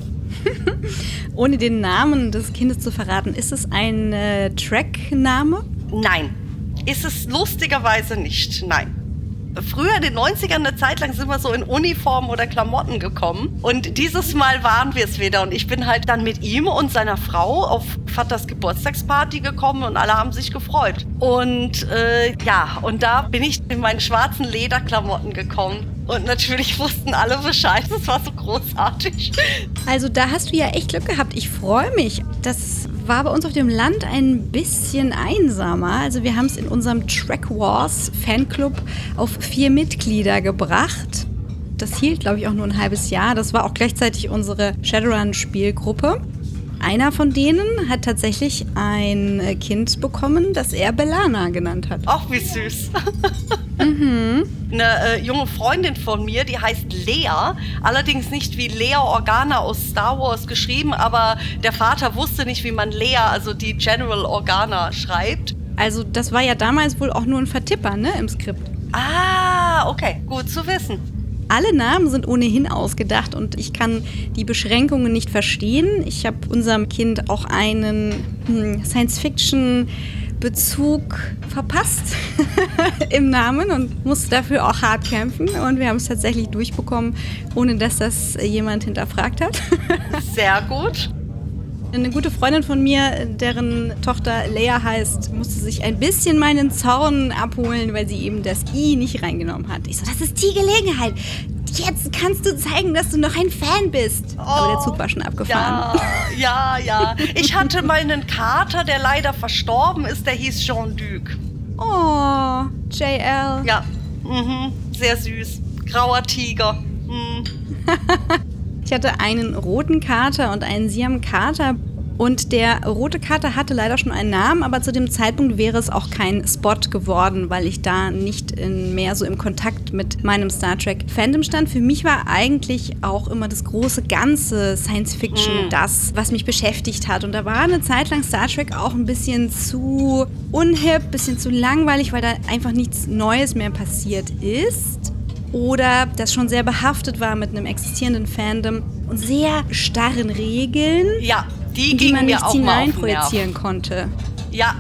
Ohne den Namen des Kindes zu verraten, ist es ein äh, Track-Name? Nein, ist es lustigerweise nicht. Nein. Früher in den 90ern eine Zeit lang sind wir so in Uniform oder Klamotten gekommen. Und dieses Mal waren wir es wieder. Und ich bin halt dann mit ihm und seiner Frau auf Vaters Geburtstagsparty gekommen und alle haben sich gefreut. Und äh, ja, und da bin ich in meine schwarzen Lederklamotten gekommen. Und natürlich wussten alle Bescheid. Das war so großartig. Also da hast du ja echt Glück gehabt. Ich freue mich. Das war bei uns auf dem Land ein bisschen einsamer. Also wir haben es in unserem Track Wars Fanclub auf vier Mitglieder gebracht. Das hielt, glaube ich, auch nur ein halbes Jahr. Das war auch gleichzeitig unsere Shadowrun-Spielgruppe. Einer von denen hat tatsächlich ein äh, Kind bekommen, das er Belana genannt hat. Ach, wie süß. Eine äh, junge Freundin von mir, die heißt Lea. Allerdings nicht wie Lea Organa aus Star Wars geschrieben, aber der Vater wusste nicht, wie man Lea, also die General Organa, schreibt. Also das war ja damals wohl auch nur ein Vertipper, ne, im Skript. Ah, okay, gut zu wissen. Alle Namen sind ohnehin ausgedacht und ich kann die Beschränkungen nicht verstehen. Ich habe unserem Kind auch einen hm, Science-Fiction-Bezug verpasst im Namen und musste dafür auch hart kämpfen. Und wir haben es tatsächlich durchbekommen, ohne dass das jemand hinterfragt hat. Sehr gut. Eine gute Freundin von mir, deren Tochter Lea heißt, musste sich ein bisschen meinen Zorn abholen, weil sie eben das I nicht reingenommen hat. Ich so, das ist die Gelegenheit. Jetzt kannst du zeigen, dass du noch ein Fan bist. Aber der Zug war schon abgefahren. Ja, ja, ja. Ich hatte mal einen Kater, der leider verstorben ist, der hieß Jean-Duc. Oh, JL. Ja, mhm. sehr süß. Grauer Tiger. Mhm. Ich hatte einen roten Kater und einen Siam-Kater. Und der rote Kater hatte leider schon einen Namen, aber zu dem Zeitpunkt wäre es auch kein Spot geworden, weil ich da nicht mehr so im Kontakt mit meinem Star Trek Fandom stand. Für mich war eigentlich auch immer das große ganze Science Fiction das, was mich beschäftigt hat. Und da war eine Zeit lang Star Trek auch ein bisschen zu unhip, bisschen zu langweilig, weil da einfach nichts Neues mehr passiert ist oder das schon sehr behaftet war mit einem existierenden Fandom und sehr starren Regeln, Ja, die, die man Nerv. hineinprojizieren konnte. Ja,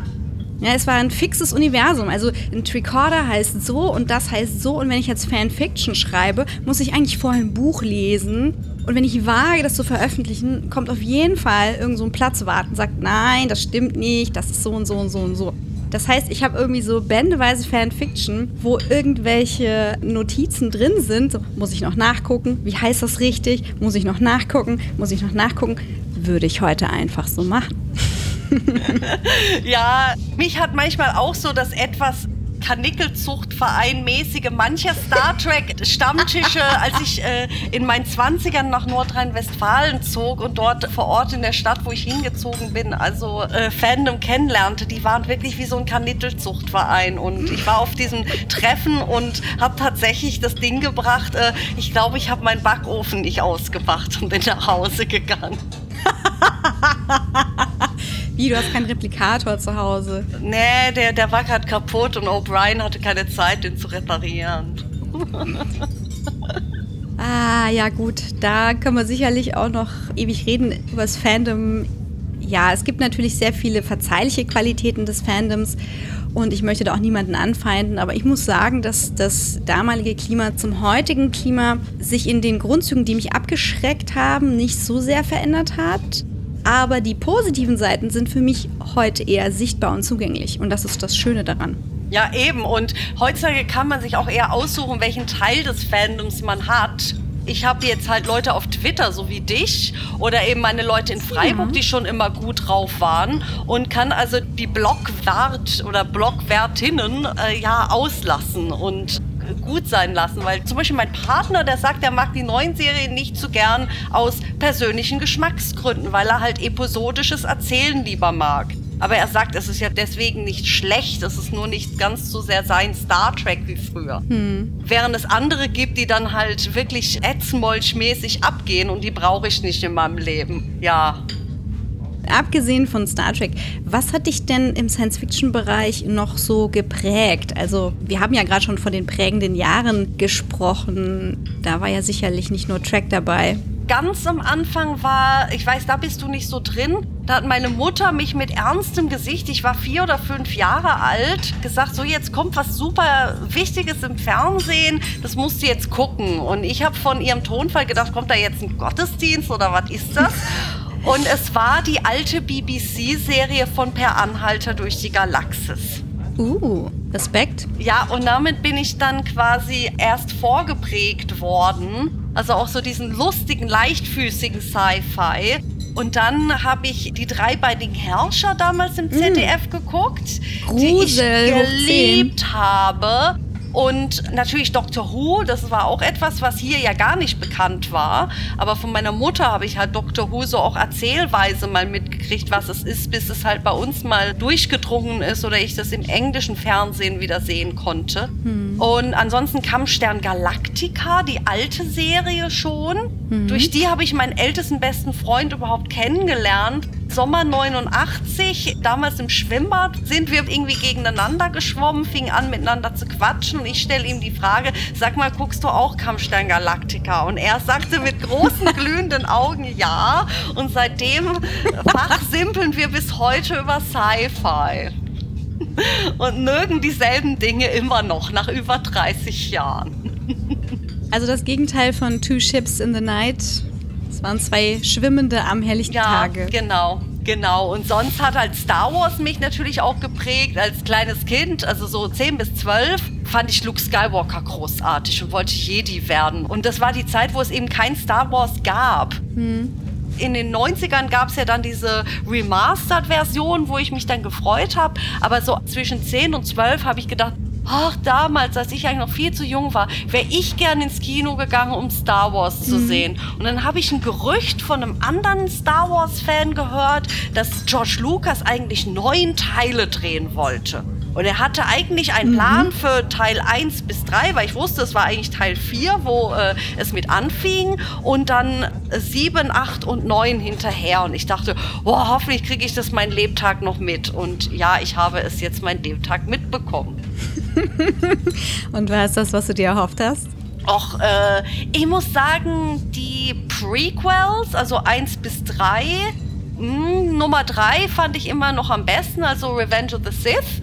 Ja, es war ein fixes Universum. Also ein Tricorder heißt so und das heißt so. Und wenn ich jetzt Fanfiction schreibe, muss ich eigentlich vorher ein Buch lesen. Und wenn ich wage, das zu veröffentlichen, kommt auf jeden Fall irgend so ein Platzwart und sagt, nein, das stimmt nicht, das ist so und so und so und so. Das heißt, ich habe irgendwie so bändeweise Fanfiction, wo irgendwelche Notizen drin sind. So, muss ich noch nachgucken? Wie heißt das richtig? Muss ich noch nachgucken? Muss ich noch nachgucken? Würde ich heute einfach so machen. Ja, mich hat manchmal auch so das etwas Kanickelzuchtverein-mäßige mancher Star Trek Stammtische, als ich äh, in meinen 20ern nach Nordrhein-Westfalen zog und dort vor Ort in der Stadt, wo ich hingezogen bin, also äh, Fandom kennenlernte, die waren wirklich wie so ein Kanickelzuchtverein und ich war auf diesem Treffen und habe tatsächlich das Ding gebracht, äh, ich glaube, ich habe meinen Backofen nicht ausgemacht und bin nach Hause gegangen. Wie, du hast keinen Replikator zu Hause. Nee, der, der war gerade kaputt und O'Brien hatte keine Zeit, den zu reparieren. Ah, ja gut, da können wir sicherlich auch noch ewig reden über das Fandom. Ja, es gibt natürlich sehr viele verzeihliche Qualitäten des Fandoms und ich möchte da auch niemanden anfeinden, aber ich muss sagen, dass das damalige Klima zum heutigen Klima sich in den Grundzügen, die mich abgeschreckt haben, nicht so sehr verändert hat. Aber die positiven Seiten sind für mich heute eher sichtbar und zugänglich und das ist das Schöne daran. Ja, eben. Und heutzutage kann man sich auch eher aussuchen, welchen Teil des Fandoms man hat. Ich habe jetzt halt Leute auf Twitter, so wie dich, oder eben meine Leute in Freiburg, die schon immer gut drauf waren und kann also die Blockwart oder Blockwertinnen äh, ja auslassen und gut sein lassen, weil zum Beispiel mein Partner, der sagt, er mag die neuen Serien nicht so gern aus persönlichen Geschmacksgründen, weil er halt episodisches Erzählen lieber mag. Aber er sagt, es ist ja deswegen nicht schlecht, es ist nur nicht ganz so sehr sein Star Trek wie früher. Während es andere gibt, die dann halt wirklich ätzmolchmäßig abgehen und die brauche ich nicht in meinem Leben. Ja, Abgesehen von Star Trek, was hat dich denn im Science-Fiction-Bereich noch so geprägt? Also, wir haben ja gerade schon von den prägenden Jahren gesprochen. Da war ja sicherlich nicht nur Trek dabei. ganz am Anfang war, ich weiß, da bist du nicht so drin, da hat meine Mutter mich mit ernstem Gesicht, ich war vier oder fünf Jahre alt, gesagt, so jetzt kommt was super Wichtiges im Fernsehen, das musst du jetzt gucken. Und ich habe von ihrem Tonfall gedacht, kommt da jetzt ein Gottesdienst oder was ist das? Und es war die alte BBC-Serie von Per Anhalter durch die Galaxis. Uh, Respekt. Ja, und damit bin ich dann quasi erst vorgeprägt worden. Also auch so diesen lustigen, leichtfüßigen Sci-Fi. Und dann habe ich die dreibeinigen Herrscher damals im ZDF geguckt, die ich Grusel, geliebt habe. Und natürlich Doctor Who, das war auch etwas, was hier ja gar nicht bekannt war. Aber von meiner Mutter habe ich halt Doctor Who so auch erzählweise mal mitgekriegt, was es ist, bis es halt bei uns mal durchgedrungen ist oder ich das im englischen Fernsehen wieder sehen konnte. Und ansonsten Kampfstern Galactica, die alte Serie schon. Durch die habe ich meinen ältesten besten Freund überhaupt kennengelernt. Sommer 89, damals im Schwimmbad, sind wir irgendwie gegeneinander geschwommen, fingen an miteinander zu quatschen und ich stelle ihm die Frage, sag mal, guckst du auch Kampfstern Galactica? Und er sagte mit großen glühenden Augen ja und seitdem fachsimpeln wir bis heute über Sci-Fi. Und mögen dieselben Dinge immer noch nach über 30 Jahren. Also das Gegenteil von Two Ships in the Night. Es waren zwei Schwimmende am helllichten Ja, Tage. genau, genau. Und sonst hat halt Star Wars mich natürlich auch geprägt als kleines Kind, also so 10 bis 12 fand ich Luke Skywalker großartig und wollte Jedi werden. Und das war die Zeit, wo es eben kein Star Wars gab. In den 90ern gab es ja dann diese Remastered-Version, wo ich mich dann gefreut habe. Aber so zwischen 10 und 12 habe ich gedacht, ach, damals, als ich eigentlich noch viel zu jung war, wäre ich gern ins Kino gegangen, um Star Wars zu sehen. Und dann habe ich ein Gerücht von einem anderen Star Wars-Fan gehört, dass George Lucas eigentlich neun Teile drehen wollte. Und er hatte eigentlich einen Plan für Teil 1 bis 3, weil ich wusste, es war eigentlich Teil 4, wo äh, es mit anfing. Und dann äh, 7, 8 und 9 hinterher. Und ich dachte, boah, hoffentlich kriege ich das mein Lebtag noch mit. Und ja, ich habe es jetzt mein Lebtag mitbekommen. Und war es das, was du dir erhofft hast? Och, äh, ich muss sagen, die Prequels, also 1 bis 3, mh, Nummer 3 fand ich immer noch am besten, also Revenge of the Sith.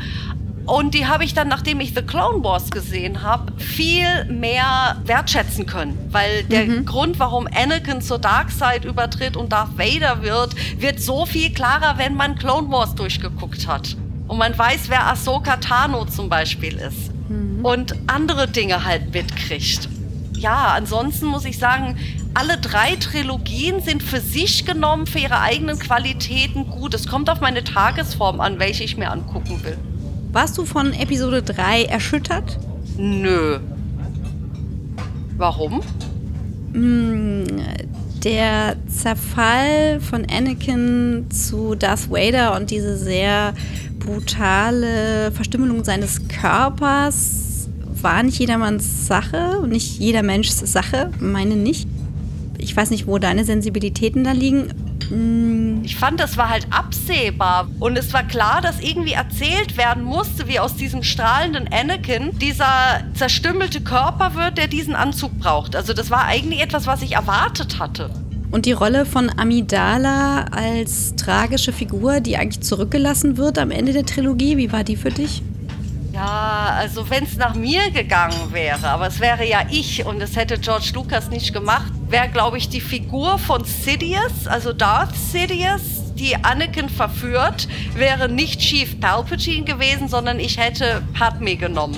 Und die habe ich dann, nachdem ich The Clone Wars gesehen habe, viel mehr wertschätzen können. Weil der Grund, warum Anakin zur Darkseid übertritt und Darth Vader wird, wird so viel klarer, wenn man Clone Wars durchgeguckt hat. Und man weiß, wer Ahsoka Tano zum Beispiel ist. Und andere Dinge halt mitkriegt. ja, ansonsten muss ich sagen, alle drei Trilogien sind für sich genommen, für ihre eigenen Qualitäten gut. Es kommt auf meine Tagesform an, welche ich mir angucken will. Warst du von Episode 3 erschüttert? Nö. Warum? Der Zerfall von Anakin zu Darth Vader und diese sehr brutale Verstümmelung seines Körpers war nicht jedermanns Sache, nicht jeder Menschs Sache, meine nicht. Ich weiß nicht, wo deine Sensibilitäten da liegen. Mm, Ich fand, das war halt absehbar. Und es war klar, dass irgendwie erzählt werden musste, wie aus diesem strahlenden Anakin dieser zerstümmelte Körper wird, der diesen Anzug braucht. Also das war eigentlich etwas, was ich erwartet hatte. Und die Rolle von Amidala als tragische Figur, die eigentlich zurückgelassen wird am Ende der Trilogie, wie war die für dich? Ja, also wenn es nach mir gegangen wäre, aber es wäre ja ich und es hätte George Lucas nicht gemacht, wäre, glaube ich, die Figur von Sidious, also Darth Sidious, die Anakin verführt, wäre nicht Chief Palpatine gewesen, sondern ich hätte Padme genommen.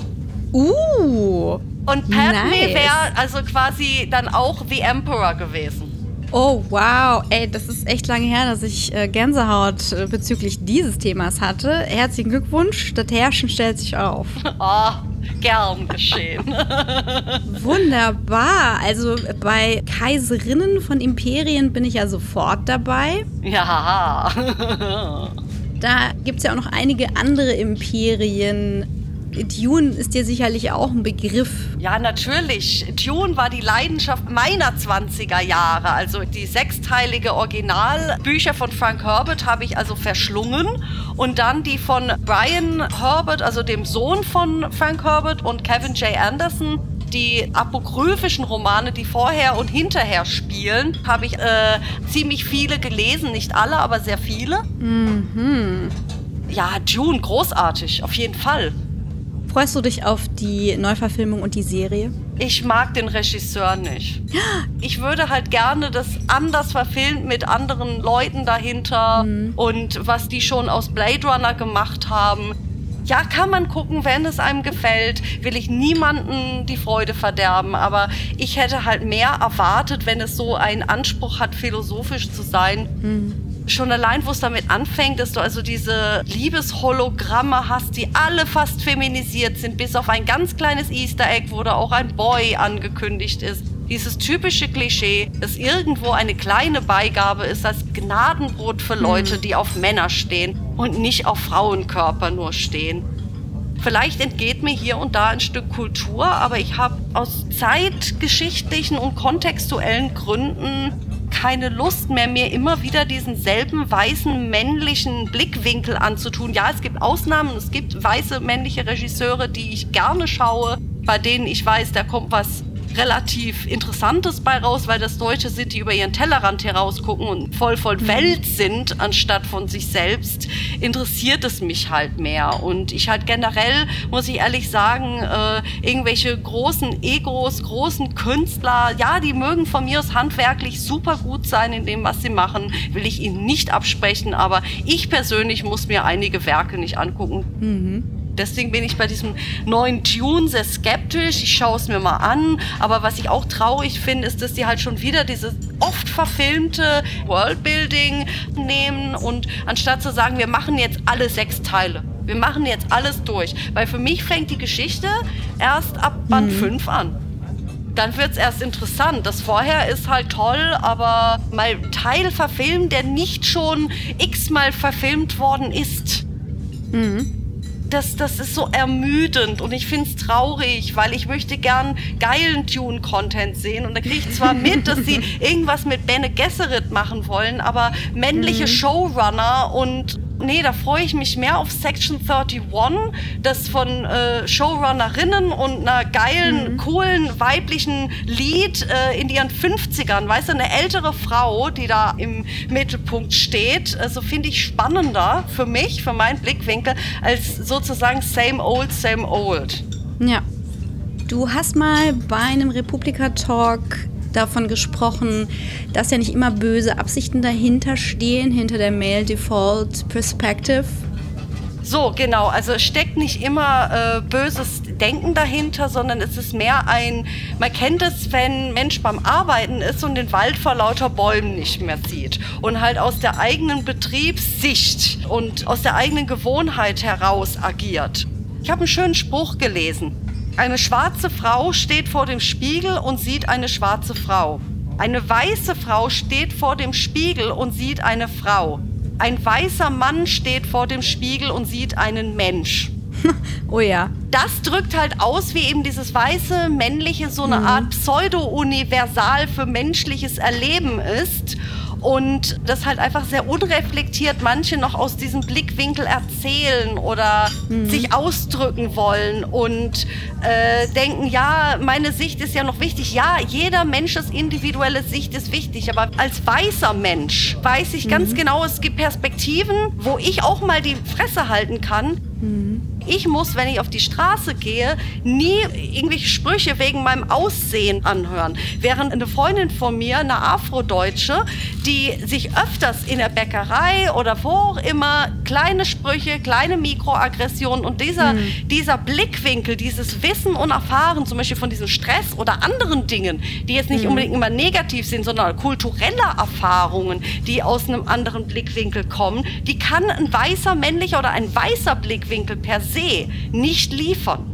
Uh! Und Padme Nice. wäre also quasi dann auch The Emperor gewesen. Oh, wow. Ey, das ist echt lange her, dass ich äh, Gänsehaut äh, bezüglich dieses Themas hatte. Herzlichen Glückwunsch. Das Herrschen stellt sich auf. Oh, gern geschehen. Wunderbar. Also bei Kaiserinnen von Imperien bin ich ja sofort dabei. ja. Da gibt es ja auch noch einige andere Imperien. Dune ist dir sicherlich auch ein Begriff. Ja, natürlich. Dune war die Leidenschaft meiner 20er Jahre. Also die sechsteilige Originalbücher von Frank Herbert habe ich also verschlungen. Und dann die von Brian Herbert, also dem Sohn von Frank Herbert und Kevin J. Anderson. Die apokryphischen Romane, die vorher und hinterher spielen, habe ich äh, ziemlich viele gelesen. Nicht alle, aber sehr viele. Ja, Dune, großartig, auf jeden Fall. Freust du dich auf die Neuverfilmung und die Serie? Ich mag den Regisseur nicht. Ich würde halt gerne das anders verfilmt mit anderen Leuten dahinter und was die schon aus Blade Runner gemacht haben. Ja, kann man gucken, wenn es einem gefällt. Will ich niemanden die Freude verderben, aber ich hätte halt mehr erwartet, wenn es so einen Anspruch hat, philosophisch zu sein. Schon allein, wo es damit anfängt, dass du also diese Liebeshologramme hast, die alle fast feminisiert sind, bis auf ein ganz kleines Easter Egg, wo da auch ein Boy angekündigt ist. Dieses typische Klischee, dass irgendwo eine kleine Beigabe ist als Gnadenbrot für Leute, die auf Männer stehen und nicht auf Frauenkörper nur stehen. Vielleicht entgeht mir hier und da ein Stück Kultur, aber ich habe aus zeitgeschichtlichen und kontextuellen Gründen keine Lust mehr, mir immer wieder diesen selben weißen männlichen Blickwinkel anzutun. Ja, es gibt Ausnahmen, es gibt weiße männliche Regisseure, die ich gerne schaue, bei denen ich weiß, da kommt was relativ Interessantes bei raus, weil das Deutsche sind, die über ihren Tellerrand herausgucken und voll von Welt sind, anstatt von sich selbst, interessiert es mich halt mehr. Und ich halt generell, muss ich ehrlich sagen, äh, irgendwelche großen Egos, großen Künstler, ja, die mögen von mir aus handwerklich super gut sein in dem, was sie machen, will ich ihnen nicht absprechen, aber ich persönlich muss mir einige Werke nicht angucken. Deswegen bin ich bei diesem neuen Tune sehr skeptisch. Ich schaue es mir mal an. Aber was ich auch traurig finde, ist, dass die halt schon wieder dieses oft verfilmte Worldbuilding nehmen und anstatt zu sagen, wir machen jetzt alle sechs Teile. Wir machen jetzt alles durch. Weil für mich fängt die Geschichte erst ab Band 5 an dann wird's erst interessant. Das vorher ist halt toll, aber mal Teil verfilmen, der nicht schon x-mal verfilmt worden ist. Das, das ist so ermüdend und ich find's traurig, weil ich möchte gern geilen Tune-Content sehen. Und da kriege ich zwar mit, dass sie irgendwas mit Bene Gesserit machen wollen, aber männliche Showrunner und nee, da freue ich mich mehr auf Section 31, das von äh, Showrunnerinnen und einer geilen, coolen, weiblichen Lead äh, in ihren 50ern, weißt du, eine ältere Frau, die da im Mittelpunkt steht. Also finde ich spannender für mich, für meinen Blickwinkel, als sozusagen same old, same old. Ja. Du hast mal bei einem Republika-Talk davon gesprochen, dass ja nicht immer böse Absichten dahinter stehen, hinter der Male Default Perspective. So, genau. Also es steckt nicht immer äh, böses Denken dahinter, sondern es ist mehr ein, man kennt es, wenn Mensch beim Arbeiten ist und den Wald vor lauter Bäumen nicht mehr sieht und halt aus der eigenen Betriebssicht und aus der eigenen Gewohnheit heraus agiert. Ich habe einen schönen Spruch gelesen. Eine schwarze Frau steht vor dem Spiegel und sieht eine schwarze Frau. Eine weiße Frau steht vor dem Spiegel und sieht eine Frau. Ein weißer Mann steht vor dem Spiegel und sieht einen Mensch. Oh ja. Das drückt halt aus, wie eben dieses weiße, männliche, so eine Art Pseudo-Universal für menschliches Erleben ist. Und das halt einfach sehr unreflektiert manche noch aus diesem Blickwinkel erzählen oder sich ausdrücken wollen und äh, denken, ja, meine Sicht ist ja noch wichtig. Ja, jeder Menschs individuelle Sicht ist wichtig, aber als weißer Mensch weiß ich ganz genau, es gibt Perspektiven, wo ich auch mal die Fresse halten kann. Ich muss, wenn ich auf die Straße gehe, nie irgendwelche Sprüche wegen meinem Aussehen anhören. Während eine Freundin von mir, eine Afrodeutsche, die sich öfters in der Bäckerei oder wo auch immer kleine Sprüche, kleine Mikroaggressionen und dieser, dieser Blickwinkel, dieses Wissen und Erfahren, zum Beispiel von diesem Stress oder anderen Dingen, die jetzt nicht unbedingt immer negativ sind, sondern kulturelle Erfahrungen, die aus einem anderen Blickwinkel kommen, die kann ein weißer männlicher oder ein weißer Blickwinkel per se nicht liefern.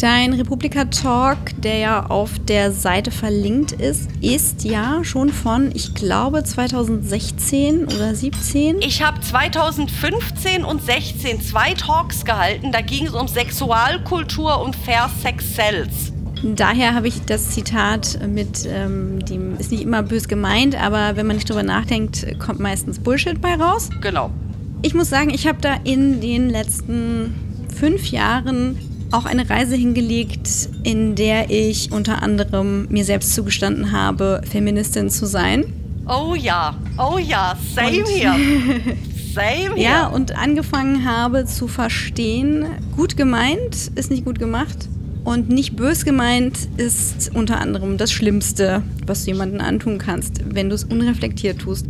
Dein Republika-Talk, der ja auf der Seite verlinkt ist, ist ja schon von, ich glaube, 2016 oder 17. Ich habe 2015 und 16 zwei Talks gehalten. Da ging es um Sexualkultur und Fair Sex Cells. Daher habe ich das Zitat mit ähm, dem, ist nicht immer bös gemeint, aber wenn man nicht drüber nachdenkt, kommt meistens Bullshit bei raus. Genau. Ich muss sagen, ich habe da in den letzten fünf Jahren auch eine Reise hingelegt, in der ich unter anderem mir selbst zugestanden habe, Feministin zu sein. Oh ja, oh ja, same Und- hier. Same hier. Ja, und angefangen habe zu verstehen, gut gemeint ist nicht gut gemacht. Und nicht bös gemeint ist unter anderem das Schlimmste, was du jemandem antun kannst, wenn du es unreflektiert tust.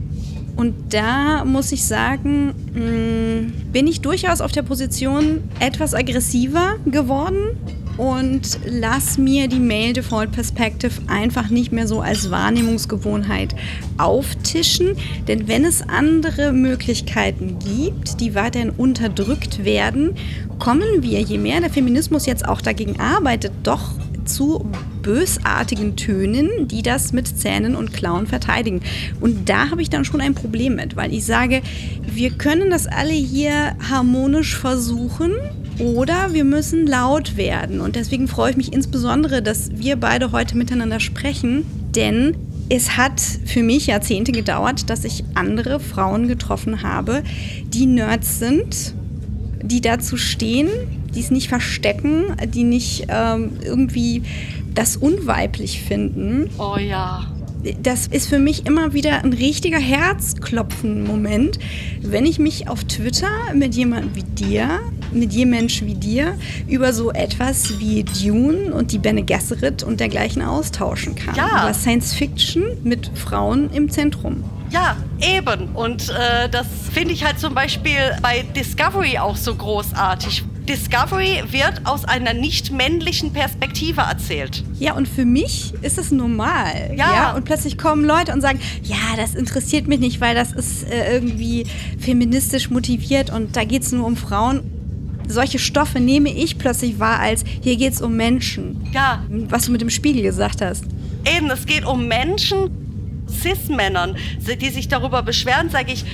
Und da muss ich sagen, mh, bin ich durchaus auf der Position etwas aggressiver geworden und lass mir die Male Default Perspective einfach nicht mehr so als Wahrnehmungsgewohnheit auftischen. Denn wenn es andere Möglichkeiten gibt, die weiterhin unterdrückt werden, kommen wir, je mehr der Feminismus jetzt auch dagegen arbeitet, doch zu bösartigen Tönen, die das mit Zähnen und Klauen verteidigen. Und da habe ich dann schon ein Problem mit, weil ich sage, wir können das alle hier harmonisch versuchen oder wir müssen laut werden. Und deswegen freue ich mich insbesondere, dass wir beide heute miteinander sprechen, denn es hat für mich Jahrzehnte gedauert, dass ich andere Frauen getroffen habe, die Nerds sind, die dazu stehen, die es nicht verstecken, die nicht ähm, irgendwie das unweiblich finden. Oh ja. Das ist für mich immer wieder ein richtiger Herzklopfen-Moment, wenn ich mich auf Twitter mit jemandem wie dir, mit jedem Mensch wie dir, über so etwas wie Dune und die Bene Gesserit und dergleichen austauschen kann. Ja. Über Science Fiction mit Frauen im Zentrum. Ja, eben. Und äh, das finde ich halt zum Beispiel bei Discovery auch so großartig. Discovery wird aus einer nicht männlichen Perspektive erzählt. Ja, und für mich ist es normal. Ja. Und plötzlich kommen Leute und sagen, ja, das interessiert mich nicht, weil das ist äh, irgendwie feministisch motiviert und da geht es nur um Frauen. Solche Stoffe nehme ich plötzlich wahr als, hier geht es um Menschen. Ja, Was du mit dem Spiegel gesagt hast. Eben, es geht um Menschen, Cis-Männern, die sich darüber beschweren, sage ich,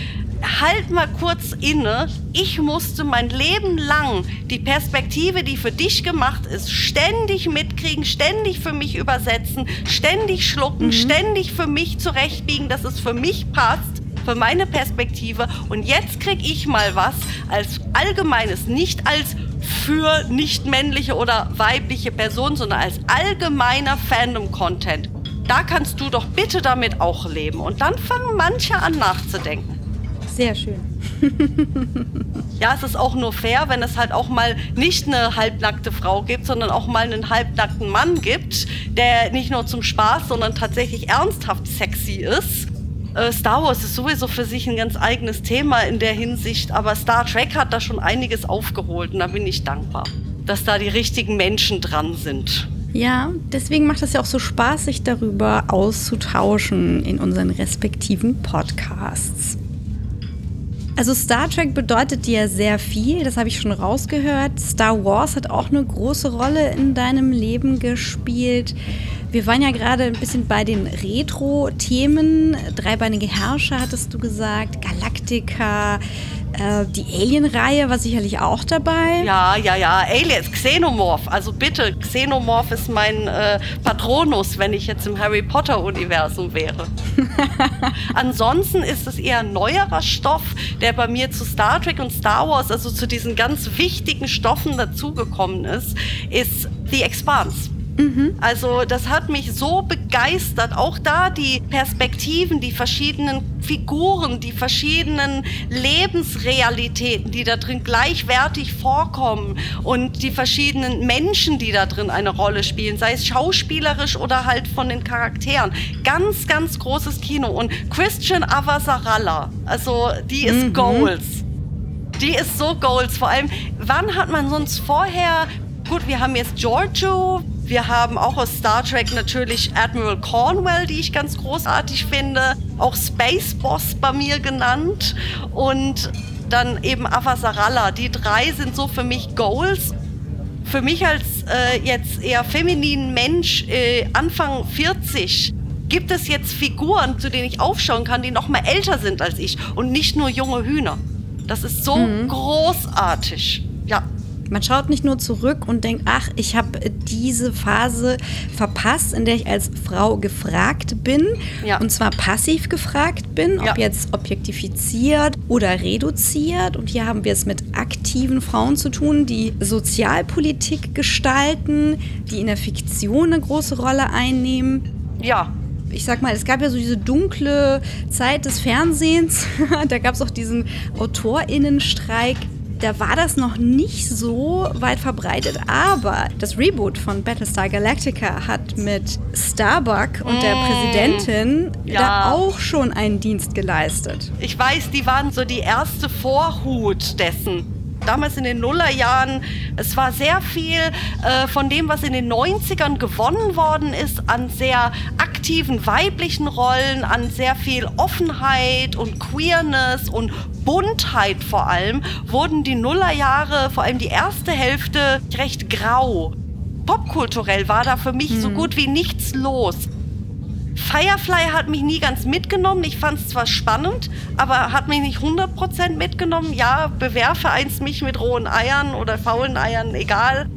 halt mal kurz inne. Ich musste mein Leben lang die Perspektive, die für dich gemacht ist, ständig mitkriegen, ständig für mich übersetzen, ständig schlucken, ständig für mich zurechtbiegen, dass es für mich passt. Für meine Perspektive. Und jetzt krieg ich mal was als allgemeines, nicht als für nicht männliche oder weibliche Personen, sondern als allgemeiner Fandom-Content. Da kannst du doch bitte damit auch leben. Und dann fangen manche an nachzudenken. Sehr schön. Ja, es ist auch nur fair, wenn es halt auch mal nicht eine halbnackte Frau gibt, sondern auch mal einen halbnackten Mann gibt, der nicht nur zum Spaß, sondern tatsächlich ernsthaft sexy ist. Äh, Star Wars ist sowieso für sich ein ganz eigenes Thema in der Hinsicht, aber Star Trek hat da schon einiges aufgeholt und da bin ich dankbar, dass da die richtigen Menschen dran sind. Ja, deswegen macht es ja auch so Spaß, sich darüber auszutauschen in unseren respektiven Podcasts. Also Star Trek bedeutet dir sehr viel, das habe ich schon rausgehört. Star Wars hat auch eine große Rolle in deinem Leben gespielt. Wir waren ja gerade ein bisschen bei den Retro-Themen. Dreibeinige Herrscher hattest du gesagt, Galactica, äh, die Alien-Reihe war sicherlich auch dabei. Ja, ja, ja, Aliens, Xenomorph. Also bitte, Xenomorph ist mein äh, Patronus, wenn ich jetzt im Harry Potter-Universum wäre. Ansonsten ist es eher neuerer Stoff, der bei mir zu Star Trek und Star Wars, also zu diesen ganz wichtigen Stoffen dazugekommen ist, ist The Expanse. Also das hat mich so begeistert. Auch da die Perspektiven, die verschiedenen Figuren, die verschiedenen Lebensrealitäten, die da drin gleichwertig vorkommen und die verschiedenen Menschen, die da drin eine Rolle spielen, sei es schauspielerisch oder halt von den Charakteren. Ganz, ganz großes Kino. Und Christian Avasaralla, also die ist Goals. Die ist so Goals. Vor allem, wann hat man sonst vorher Gut, wir haben jetzt Giorgio, wir haben auch aus Star Trek natürlich Admiral Cornwell, die ich ganz großartig finde, auch Space Boss bei mir genannt und dann eben Avasaralla. Die drei sind so für mich Goals. Für mich als äh, jetzt eher femininen Mensch, äh, Anfang 40, gibt es jetzt Figuren, zu denen ich aufschauen kann, die noch mal älter sind als ich und nicht nur junge Hühner. Das ist so großartig. Ja, Man schaut nicht nur zurück und denkt, ach, ich habe diese Phase verpasst, in der ich als Frau gefragt bin. Ja. Und zwar passiv gefragt bin, ob Ja. jetzt objektifiziert oder reduziert. Und hier haben wir es mit aktiven Frauen zu tun, die Sozialpolitik gestalten, die in der Fiktion eine große Rolle einnehmen. ja, ich sag mal, es gab ja so diese dunkle Zeit des Fernsehens. da gab es auch diesen AutorInnenstreik. Da war das noch nicht so weit verbreitet. Aber das Reboot von Battlestar Galactica hat mit Starbuck und der Präsidentin Ja. da auch schon einen Dienst geleistet. Ich weiß, die waren so die erste Vorhut dessen. Damals in den Nullerjahren, es war sehr viel äh, von dem, was in den 90ern gewonnen worden ist, an sehr aktiven weiblichen Rollen, an sehr viel Offenheit und Queerness und Buntheit vor allem, wurden die Nullerjahre, vor allem die erste Hälfte, recht grau. Popkulturell war da für mich so gut wie nichts los. Firefly hat mich nie ganz mitgenommen. Ich fand es zwar spannend, aber hat mich nicht 100% mitgenommen. Ja, bewerfe eins mich mit rohen Eiern oder faulen Eiern, egal.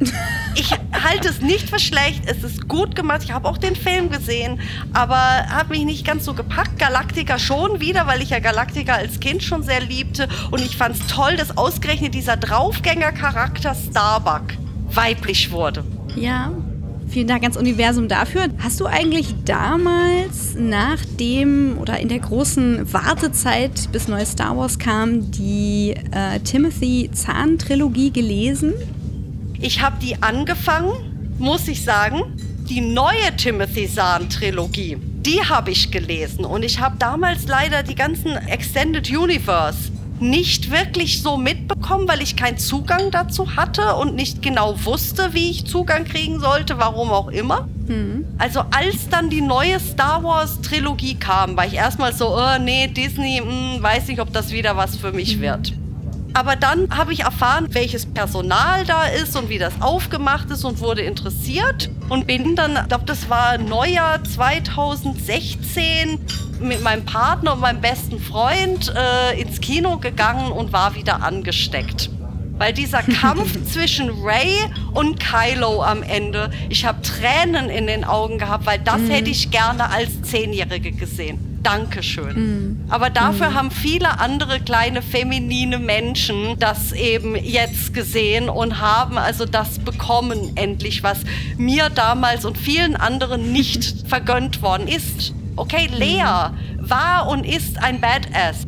Ich halte es nicht für schlecht. Es ist gut gemacht. Ich habe auch den Film gesehen, aber hat mich nicht ganz so gepackt. Galactica schon wieder, weil ich ja Galactica als Kind schon sehr liebte. Und ich fand es toll, dass ausgerechnet dieser Draufgänger-Charakter Starbuck weiblich wurde. Ja. Vielen Dank ans Universum dafür. Hast du eigentlich damals nach dem oder in der großen Wartezeit, bis neues Star Wars kam, die äh, Timothy Zahn-Trilogie gelesen? Ich habe die angefangen, muss ich sagen. Die neue Timothy Zahn-Trilogie, die habe ich gelesen. Und ich habe damals leider die ganzen Extended Universe nicht wirklich so mitbekommen, weil ich keinen Zugang dazu hatte und nicht genau wusste, wie ich Zugang kriegen sollte, warum auch immer. Also als dann die neue Star Wars Trilogie kam, war ich erstmal so, oh, nee, Disney, hm, weiß nicht, ob das wieder was für mich wird. Aber dann habe ich erfahren, welches Personal da ist und wie das aufgemacht ist und wurde interessiert und bin dann, ich glaube, das war Neujahr 2016 mit meinem Partner und meinem besten Freund äh, ins Kino gegangen und war wieder angesteckt. Weil dieser Kampf zwischen Ray und Kylo am Ende, ich habe Tränen in den Augen gehabt, weil das hätte ich gerne als Zehnjährige gesehen. Dankeschön. Aber dafür haben viele andere kleine feminine Menschen das eben jetzt gesehen und haben also das bekommen endlich, was mir damals und vielen anderen nicht vergönnt worden ist. Okay, Lea war und ist ein Badass.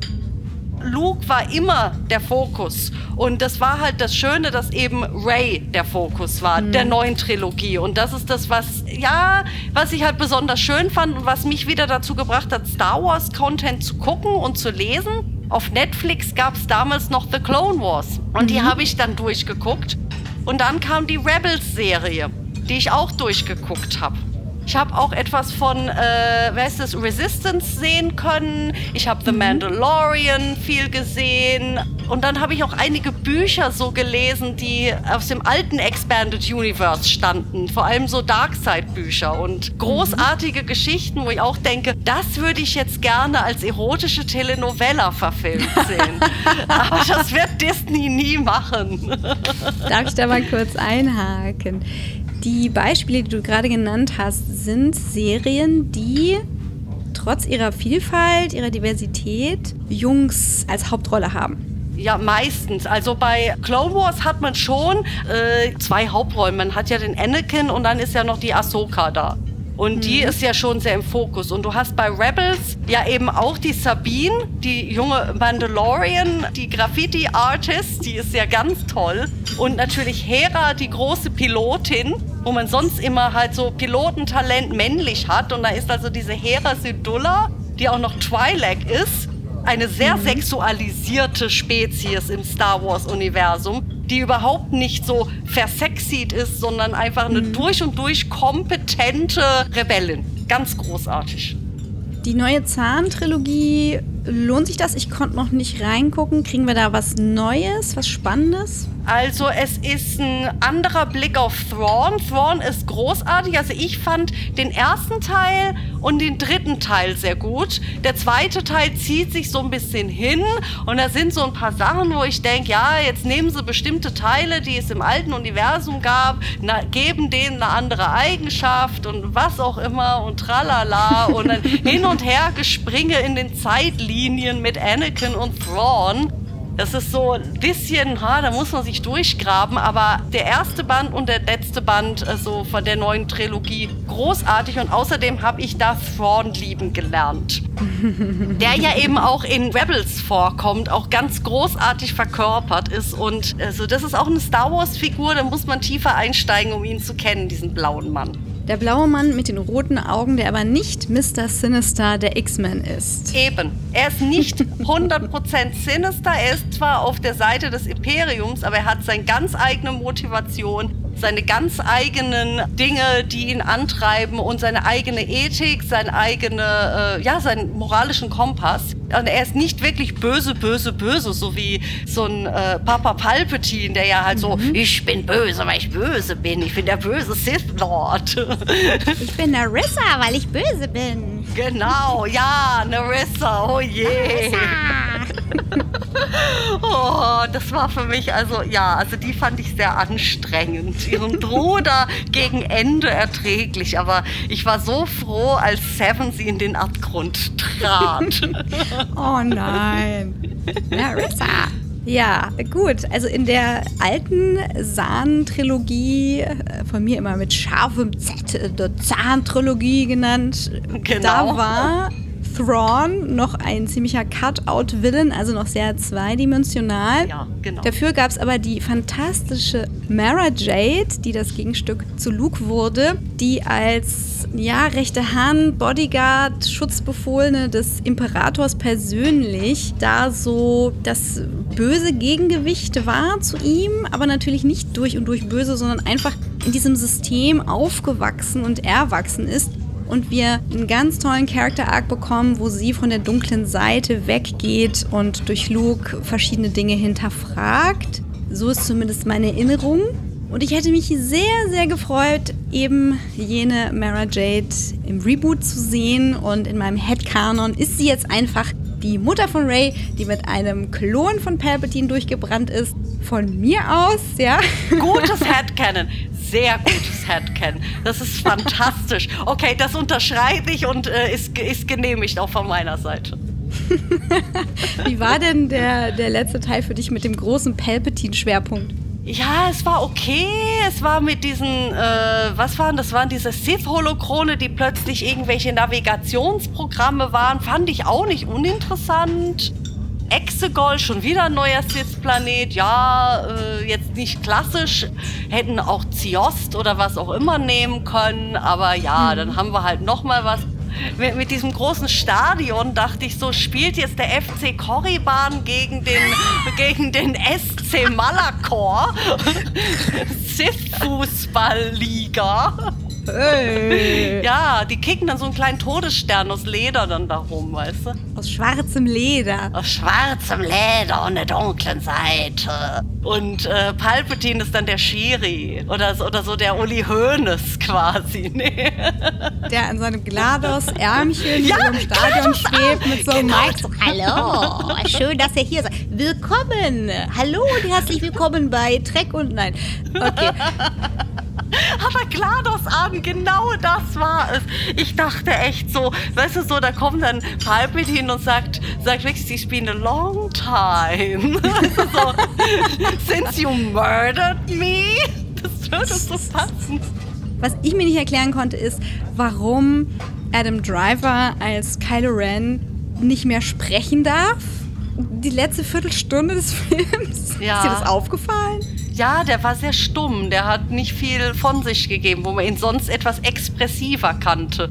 Luke war immer der Fokus. Und das war halt das Schöne, dass eben Ray der Fokus war, der neuen Trilogie. Und das ist das, was, ja, was ich halt besonders schön fand und was mich wieder dazu gebracht hat, Star Wars Content zu gucken und zu lesen. Auf Netflix gab es damals noch The Clone Wars. Und die habe ich dann durchgeguckt. Und dann kam die Rebels-Serie, die ich auch durchgeguckt habe. Ich habe auch etwas von, äh, wer ist das, Resistance sehen können. Ich habe The Mandalorian viel gesehen. Und dann habe ich auch einige Bücher so gelesen, die aus dem alten Expanded Universe standen. Vor allem so Darkseid-Bücher und großartige Geschichten, wo ich auch denke, das würde ich jetzt gerne als erotische Telenovela verfilmt sehen. Aber das wird Disney nie machen. Darf ich da mal kurz einhaken? Die Beispiele, die du gerade genannt hast, sind Serien, die trotz ihrer Vielfalt, ihrer Diversität Jungs als Hauptrolle haben. Ja, meistens. Also bei Clone Wars hat man schon äh, zwei Hauptrollen. Man hat ja den Anakin und dann ist ja noch die Ahsoka da. Und die ist ja schon sehr im Fokus. Und du hast bei Rebels ja eben auch die Sabine, die junge Mandalorian, die Graffiti-Artist, die ist ja ganz toll. Und natürlich Hera, die große Pilotin, wo man sonst immer halt so Pilotentalent männlich hat. Und da ist also diese Hera Syndulla, die auch noch Twi'lek ist eine sehr sexualisierte Spezies im Star Wars-Universum, die überhaupt nicht so versexied ist, sondern einfach eine durch und durch kompetente Rebellin. Ganz großartig. Die neue Zahn-Trilogie, lohnt sich das? Ich konnte noch nicht reingucken. Kriegen wir da was Neues, was Spannendes? Also es ist ein anderer Blick auf Thrawn. Thrawn ist großartig. Also ich fand den ersten Teil und den dritten Teil sehr gut. Der zweite Teil zieht sich so ein bisschen hin und da sind so ein paar Sachen, wo ich denke, ja, jetzt nehmen sie bestimmte Teile, die es im alten Universum gab, na, geben denen eine andere Eigenschaft und was auch immer und tralala und dann hin und her gespringe in den Zeitlinien mit Anakin und Thrawn. Das ist so ein bisschen, ha, da muss man sich durchgraben, aber der erste Band und der letzte Band so von der neuen Trilogie großartig und außerdem habe ich da Thrawn lieben gelernt. der ja eben auch in Rebels vorkommt, auch ganz großartig verkörpert ist und also das ist auch eine Star Wars Figur, da muss man tiefer einsteigen, um ihn zu kennen, diesen blauen Mann. Der blaue Mann mit den roten Augen, der aber nicht Mr. Sinister der X-Men ist. Eben. Er ist nicht 100% sinister. Er ist zwar auf der Seite des Imperiums, aber er hat seine ganz eigene Motivation, seine ganz eigenen Dinge, die ihn antreiben und seine eigene Ethik, seine eigene, äh, ja, seinen moralischen Kompass. Und er ist nicht wirklich böse, böse, böse, so wie so ein äh, Papa Palpatine, der ja halt so, ich bin böse, weil ich böse bin. Ich bin der böse Sith Lord. Ich bin Narissa, weil ich böse bin. genau, ja, Narissa, oh je. Oh, das war für mich also, ja, also die fand ich sehr anstrengend. Ihren Bruder gegen Ende erträglich, aber ich war so froh, als Seven sie in den Abgrund trat. Oh nein. Narissa. Ja, gut. Also in der alten Zahn-Trilogie, äh, von mir immer mit scharfem Z, äh, der Zahn-Trilogie genannt, Genau. da war Thrawn noch ein ziemlicher Cut-Out-Villain, also noch sehr zweidimensional. Ja, genau. Dafür gab es aber die fantastische Mara Jade, die das Gegenstück zu Luke wurde, die als ja, rechte Hand, Bodyguard, Schutzbefohlene des Imperators persönlich da so das böse Gegengewicht war zu ihm, aber natürlich nicht durch und durch böse, sondern einfach in diesem System aufgewachsen und erwachsen ist und wir einen ganz tollen Character-Arc bekommen, wo sie von der dunklen Seite weggeht und durch Luke verschiedene Dinge hinterfragt. So ist zumindest meine Erinnerung. Und ich hätte mich sehr, sehr gefreut, eben jene Mara Jade im Reboot zu sehen. Und in meinem Headcanon ist sie jetzt einfach die Mutter von Ray, die mit einem Klon von Palpatine durchgebrannt ist. Von mir aus, ja. Gutes Headcanon. Sehr gutes Headcanon. Das ist fantastisch. Okay, das unterschreibe ich und äh, ist, ist genehmigt auch von meiner Seite. Wie war denn der, der letzte Teil für dich mit dem großen Palpatine-Schwerpunkt? Ja, es war okay. Es war mit diesen, äh, was waren das? Waren diese Sith-Holochrone, die plötzlich irgendwelche Navigationsprogramme waren. Fand ich auch nicht uninteressant. Exegol, schon wieder ein neuer Sith-Planet. Ja, äh, jetzt nicht klassisch. Hätten auch Ziost oder was auch immer nehmen können. Aber ja, dann haben wir halt noch mal was. Mit, mit diesem großen Stadion dachte ich so, spielt jetzt der FC Korriban gegen den, gegen den SC Malakor. Sith-Fußball-Liga. Ja, die kicken dann so einen kleinen Todesstern aus Leder dann da rum, weißt du? Aus schwarzem Leder. Aus schwarzem Leder und der dunklen Seite. Und äh, Palpatine ist dann der Schiri. Oder, so- oder so der Uli Hoeneß quasi. Nee. Der an seinem GLaDOS-Ärmchen Ja, im Stadion schwebt mit so einem Genau. So, Hallo, schön, dass ihr hier seid. Willkommen. Hallo und herzlich willkommen bei Trek und Nein. Okay. Hat er GLaDOS an, genau das war es. Ich dachte echt so, weißt du so, da kommt dann Palpatine und sagt, sagt wirklich, it's been a long time. Du so, since you murdered me. Das würde so passen. Was ich mir nicht erklären konnte, ist, warum Adam Driver als Kylo Ren nicht mehr sprechen darf. Die letzte Viertelstunde des Films. Ja. Ist dir das aufgefallen? Ja, der war sehr stumm. Der hat nicht viel von sich gegeben, wo man ihn sonst etwas expressiver kannte.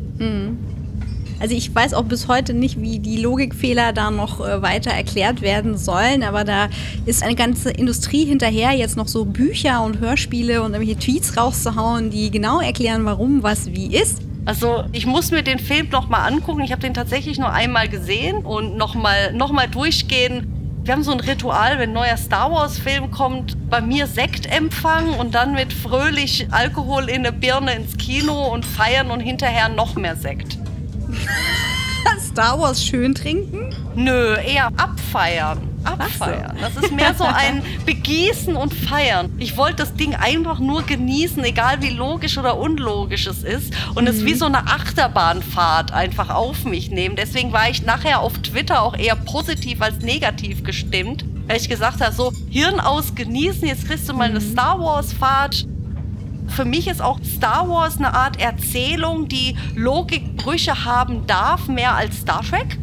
Also ich weiß auch bis heute nicht, wie die Logikfehler da noch äh, weiter erklärt werden sollen, aber da ist eine ganze Industrie hinterher, jetzt noch so Bücher und Hörspiele und irgendwelche Tweets rauszuhauen, die genau erklären, warum was wie ist. Also ich muss mir den Film noch mal angucken. Ich habe den tatsächlich nur einmal gesehen und noch mal, noch mal durchgehen. Wir haben so ein Ritual, wenn ein neuer Star Wars Film kommt, bei mir Sektempfang und dann mit fröhlich Alkohol in der Birne ins Kino und feiern und hinterher noch mehr Sekt. Star Wars schön trinken? Nö, eher abfeiern. Abfeiern. Das ist mehr so ein Begießen und Feiern. Ich wollte das Ding einfach nur genießen, egal wie logisch oder unlogisch es ist. Und es wie so eine Achterbahnfahrt einfach auf mich nehmen. Deswegen war ich nachher auf Twitter auch eher positiv als negativ gestimmt. Weil ich gesagt habe, so Hirn aus genießen, jetzt kriegst du mal eine Star Wars Fahrt für mich ist auch Star Wars eine Art Erzählung, die Logikbrüche haben darf, mehr als Star Trek.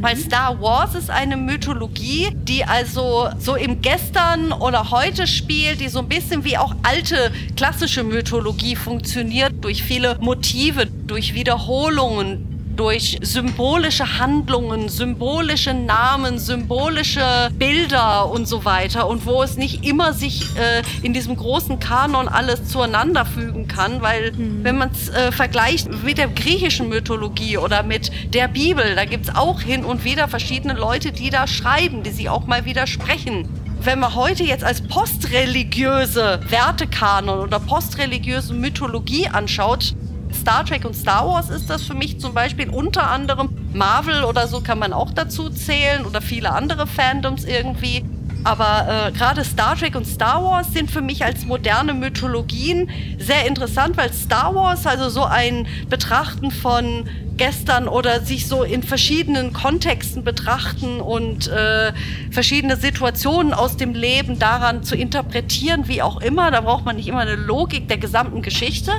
Weil Star Wars ist eine Mythologie, die also so im Gestern oder heute spielt, die so ein bisschen wie auch alte klassische Mythologie funktioniert, durch viele Motive, durch Wiederholungen, durch symbolische Handlungen, symbolische Namen, symbolische Bilder und so weiter und wo es nicht immer sich äh, in diesem großen Kanon alles zueinander fügen kann, weil wenn man es äh, vergleicht mit der griechischen Mythologie oder mit der Bibel, da gibt es auch hin und wieder verschiedene Leute, die da schreiben, die sich auch mal widersprechen. Wenn man heute jetzt als postreligiöse Wertekanon oder postreligiöse Mythologie anschaut, Star Trek und Star Wars ist das für mich zum Beispiel unter anderem. Marvel oder so kann man auch dazu zählen oder viele andere Fandoms irgendwie. Aber äh, gerade Star Trek und Star Wars sind für mich als moderne Mythologien sehr interessant, weil Star Wars also so ein Betrachten von gestern oder sich so in verschiedenen Kontexten betrachten und äh, verschiedene Situationen aus dem Leben daran zu interpretieren, wie auch immer. Da braucht man nicht immer eine Logik der gesamten Geschichte.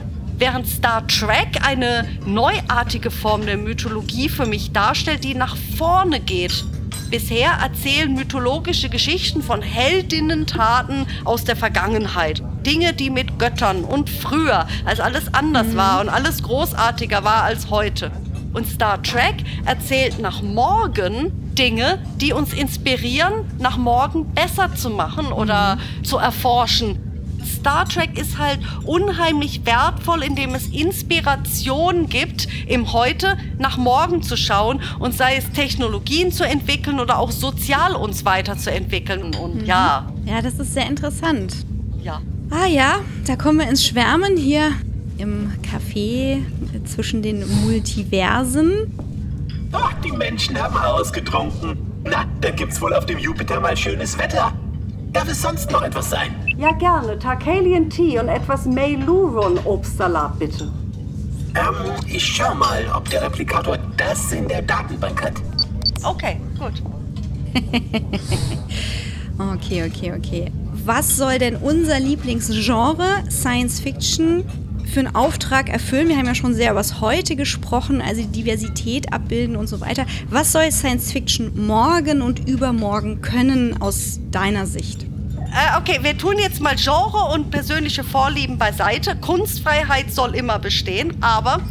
Während Star Trek eine neuartige Form der Mythologie für mich darstellt, die nach vorne geht. Bisher erzählen mythologische Geschichten von Heldinnentaten aus der Vergangenheit. Dinge, die mit Göttern und früher, als alles anders war und alles großartiger war als heute. Und Star Trek erzählt nach morgen Dinge, die uns inspirieren, nach morgen besser zu machen oder zu erforschen. Star Trek ist halt unheimlich wertvoll, indem es Inspiration gibt, im Heute nach morgen zu schauen und sei es Technologien zu entwickeln oder auch sozial uns weiterzuentwickeln. Und ja, Ja, das ist sehr interessant. ja. Ah ja, da kommen wir ins Schwärmen hier im Café zwischen den Multiversen. Ach, die Menschen haben ausgetrunken. Na, da gibt's wohl auf dem Jupiter mal schönes Wetter. Darf es sonst noch etwas sein? Ja, gerne. Tarkalian Tea und etwas Meiluron Obstsalat, bitte. Ähm, ich schau mal, ob der Replikator das in der Datenbank hat. Okay, gut. Okay, okay, okay. Was soll denn unser Lieblingsgenre Science Fiction für einen Auftrag erfüllen? Wir haben ja schon sehr über das Heute gesprochen, also die Diversität abbilden und so weiter. Was soll Science Fiction morgen und übermorgen können aus deiner Sicht? Äh, okay, wir tun jetzt mal Genre und persönliche Vorlieben beiseite. Kunstfreiheit soll immer bestehen, aber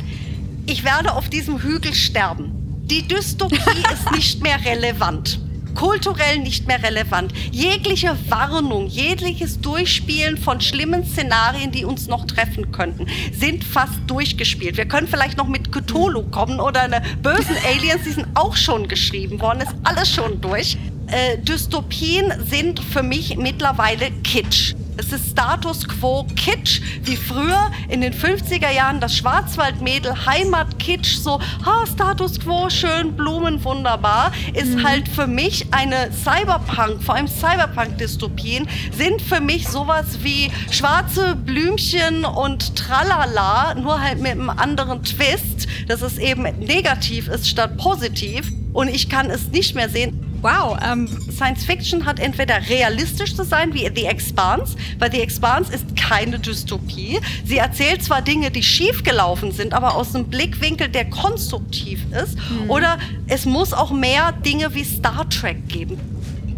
ich werde auf diesem Hügel sterben. Die Dystopie ist nicht mehr relevant kulturell nicht mehr relevant. Jegliche Warnung, jegliches Durchspielen von schlimmen Szenarien, die uns noch treffen könnten, sind fast durchgespielt. Wir können vielleicht noch mit Cthulhu kommen oder eine bösen Aliens, die sind auch schon geschrieben worden, ist alles schon durch. Äh, Dystopien sind für mich mittlerweile Kitsch. Es ist Status quo Kitsch, wie früher in den 50er Jahren das Schwarzwaldmädel Heimatkitsch, so ha, Status quo, schön, Blumen, wunderbar, ist mhm. halt für mich eine Cyberpunk, vor allem Cyberpunk-Dystopien, sind für mich sowas wie schwarze Blümchen und Tralala, nur halt mit einem anderen Twist, dass es eben negativ ist statt positiv. Und ich kann es nicht mehr sehen. Wow, ähm, Science Fiction hat entweder realistisch zu sein wie The Expanse, weil The Expanse ist keine Dystopie. Sie erzählt zwar Dinge, die schiefgelaufen sind, aber aus einem Blickwinkel, der konstruktiv ist. Mhm. Oder es muss auch mehr Dinge wie Star Trek geben.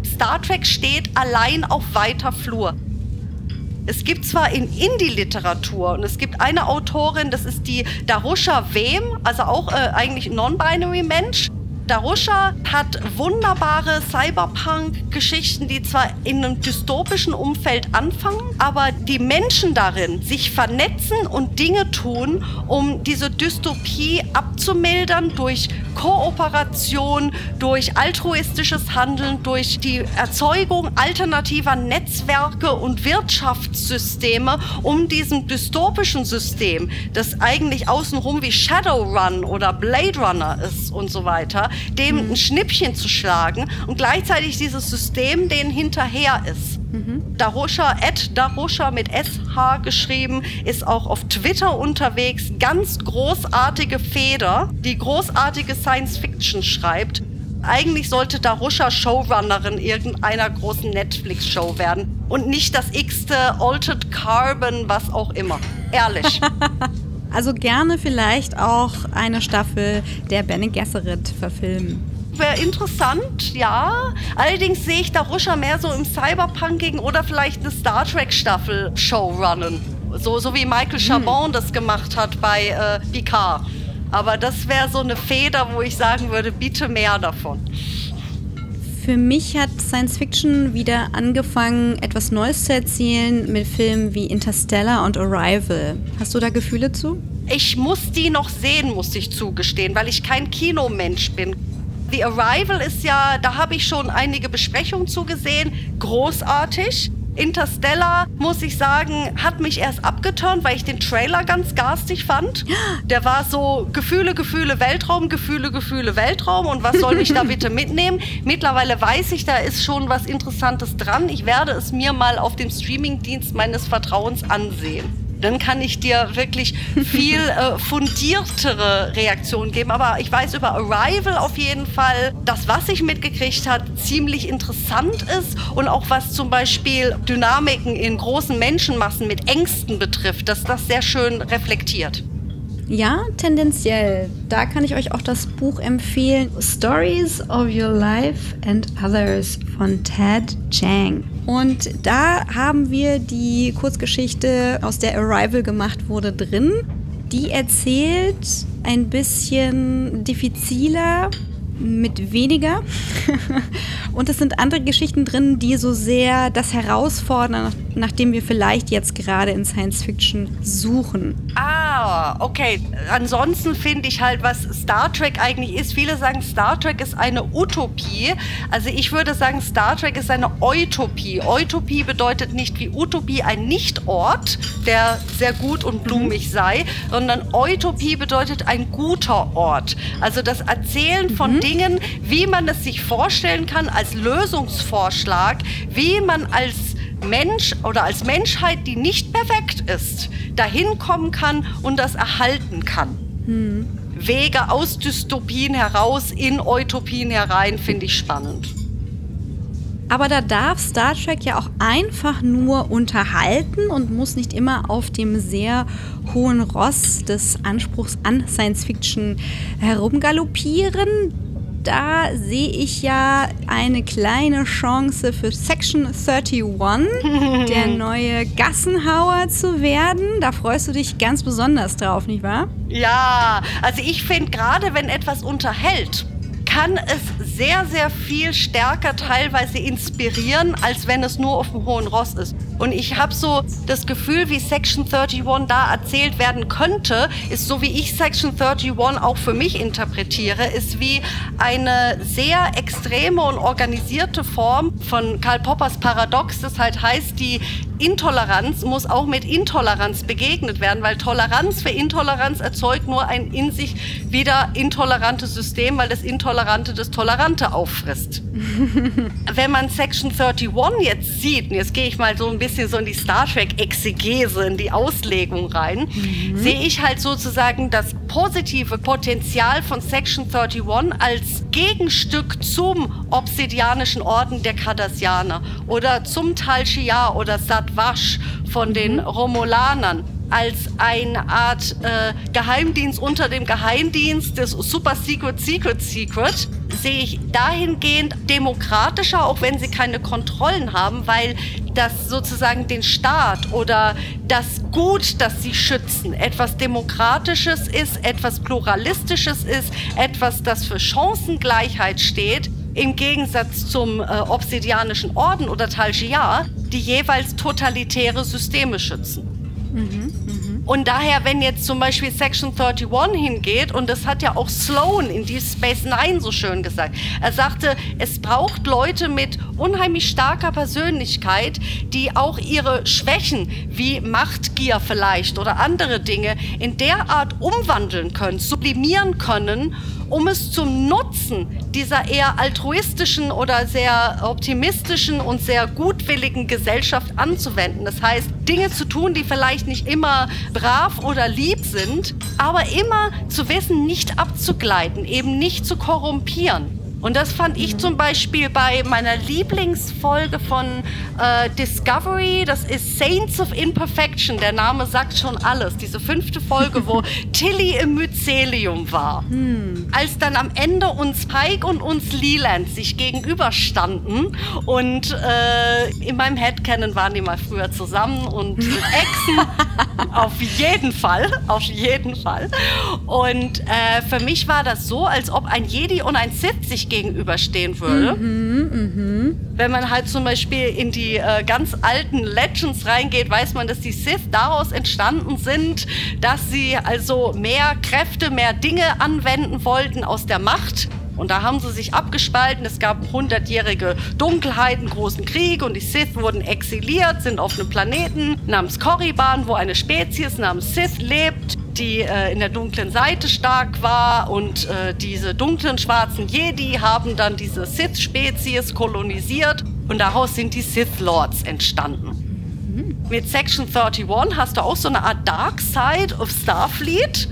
Star Trek steht allein auf weiter Flur. Es gibt zwar in Indie-Literatur und es gibt eine Autorin, das ist die Darusha Wem, also auch äh, eigentlich non-binary Mensch, Darusha hat wunderbare Cyberpunk-Geschichten, die zwar in einem dystopischen Umfeld anfangen, aber die Menschen darin sich vernetzen und Dinge tun, um diese Dystopie abzumildern durch Kooperation, durch altruistisches Handeln, durch die Erzeugung alternativer Netzwerke und Wirtschaftssysteme, um diesem dystopischen System, das eigentlich außenrum wie Shadowrun oder Blade Runner ist und so weiter, dem mhm. ein Schnippchen zu schlagen und gleichzeitig dieses System denen hinterher ist. Mhm. Darosha, Ed Darosha mit SH geschrieben, ist auch auf Twitter unterwegs. Ganz großartige Feder, die großartige Science Fiction schreibt. Eigentlich sollte Darusha Showrunnerin irgendeiner großen Netflix-Show werden und nicht das x-te Altered Carbon, was auch immer. Ehrlich. Also gerne vielleicht auch eine Staffel der Bene Gesserit verfilmen. Wäre interessant, ja. Allerdings sehe ich da Ruscher mehr so im Cyberpunkigen oder vielleicht eine Star Trek Staffel Showrunnen. So, so wie Michael Chabon hm. das gemacht hat bei äh, Picard. Aber das wäre so eine Feder, wo ich sagen würde, bitte mehr davon. Für mich hat Science Fiction wieder angefangen, etwas Neues zu erzählen mit Filmen wie Interstellar und Arrival. Hast du da Gefühle zu? Ich muss die noch sehen, muss ich zugestehen, weil ich kein Kinomensch bin. The Arrival ist ja, da habe ich schon einige Besprechungen zugesehen, großartig. Interstellar, muss ich sagen, hat mich erst abgeturnt, weil ich den Trailer ganz garstig fand. Der war so Gefühle, Gefühle, Weltraum, Gefühle, Gefühle, Weltraum und was soll ich da bitte mitnehmen? Mittlerweile weiß ich, da ist schon was Interessantes dran. Ich werde es mir mal auf dem Streamingdienst meines Vertrauens ansehen dann kann ich dir wirklich viel äh, fundiertere Reaktionen geben. Aber ich weiß über Arrival auf jeden Fall, dass was ich mitgekriegt habe, ziemlich interessant ist und auch was zum Beispiel Dynamiken in großen Menschenmassen mit Ängsten betrifft, dass das sehr schön reflektiert. Ja, tendenziell. Da kann ich euch auch das Buch empfehlen. Stories of Your Life and Others von Ted Chang. Und da haben wir die Kurzgeschichte, aus der Arrival gemacht wurde, drin. Die erzählt ein bisschen diffiziler, mit weniger. und es sind andere Geschichten drin, die so sehr das herausfordern, nachdem wir vielleicht jetzt gerade in Science Fiction suchen. Ah, okay. Ansonsten finde ich halt, was Star Trek eigentlich ist. Viele sagen, Star Trek ist eine Utopie. Also ich würde sagen, Star Trek ist eine Utopie. Utopie bedeutet nicht wie Utopie ein Nichtort, der sehr gut und blumig mhm. sei, sondern Utopie bedeutet ein guter Ort. Also das Erzählen von mhm. Dingen, wie man es sich vorstellen kann als Lösungsvorschlag, wie man als Mensch oder als Menschheit, die nicht perfekt ist, dahin kommen kann und das erhalten kann. Hm. Wege aus Dystopien heraus in Utopien herein finde ich spannend. Aber da darf Star Trek ja auch einfach nur unterhalten und muss nicht immer auf dem sehr hohen Ross des Anspruchs an Science Fiction herumgaloppieren. Da sehe ich ja eine kleine Chance für Section 31, der neue Gassenhauer zu werden. Da freust du dich ganz besonders drauf, nicht wahr? Ja, also ich finde gerade, wenn etwas unterhält, kann es sehr, sehr viel stärker teilweise inspirieren, als wenn es nur auf dem hohen Ross ist. Und ich habe so das Gefühl, wie Section 31 da erzählt werden könnte, ist so wie ich Section 31 auch für mich interpretiere, ist wie eine sehr extreme und organisierte Form von Karl Poppers Paradox, das halt heißt, die Intoleranz muss auch mit Intoleranz begegnet werden, weil Toleranz für Intoleranz erzeugt nur ein in sich wieder intolerantes System, weil das Intolerante das Tolerante auffrisst. Wenn man Section 31 jetzt sieht, und jetzt gehe ich mal so ein bisschen so in die Star Trek Exegese, in die Auslegung rein, mhm. sehe ich halt sozusagen das positive Potenzial von Section 31 als Gegenstück zum obsidianischen Orden der Cardassianer oder zum Tal Shiar oder Satwash von den Romulanern als eine Art äh, Geheimdienst unter dem Geheimdienst des Super Secret Secret Secret sehe ich dahingehend demokratischer, auch wenn sie keine Kontrollen haben, weil das sozusagen den Staat oder das Gut, das sie schützen, etwas Demokratisches ist, etwas Pluralistisches ist, etwas, das für Chancengleichheit steht, im Gegensatz zum äh, Obsidianischen Orden oder Tal Shiar, die jeweils totalitäre Systeme schützen. Mhm, mh. Und daher, wenn jetzt zum Beispiel Section 31 hingeht, und das hat ja auch Sloan in Deep Space Nine so schön gesagt, er sagte, es braucht Leute mit unheimlich starker Persönlichkeit, die auch ihre Schwächen wie Machtgier vielleicht oder andere Dinge in der Art umwandeln können, sublimieren können um es zum Nutzen dieser eher altruistischen oder sehr optimistischen und sehr gutwilligen Gesellschaft anzuwenden. Das heißt, Dinge zu tun, die vielleicht nicht immer brav oder lieb sind, aber immer zu wissen, nicht abzugleiten, eben nicht zu korrumpieren. Und das fand ich zum Beispiel bei meiner Lieblingsfolge von äh, Discovery. Das ist Saints of Imperfection. Der Name sagt schon alles. Diese fünfte Folge, wo Tilly im Mycelium war. Hm. Als dann am Ende uns Pike und uns Leland sich gegenüberstanden und äh, in meinem Headcanon waren die mal früher zusammen und Exen. auf jeden Fall, auf jeden Fall. Und äh, für mich war das so, als ob ein Jedi und ein Sith sich gegenüberstehen würde. Mhm, mh. Wenn man halt zum Beispiel in die äh, ganz alten Legends reingeht, weiß man, dass die Sith daraus entstanden sind, dass sie also mehr Kräfte, mehr Dinge anwenden wollten aus der Macht. Und da haben sie sich abgespalten. Es gab hundertjährige Dunkelheit, einen großen Krieg und die Sith wurden exiliert, sind auf einem Planeten namens Korriban, wo eine Spezies namens Sith lebt die äh, in der dunklen Seite stark war und äh, diese dunklen schwarzen Jedi haben dann diese Sith-Spezies kolonisiert und daraus sind die Sith Lords entstanden. Mhm. Mit Section 31 hast du auch so eine Art Dark Side of Starfleet,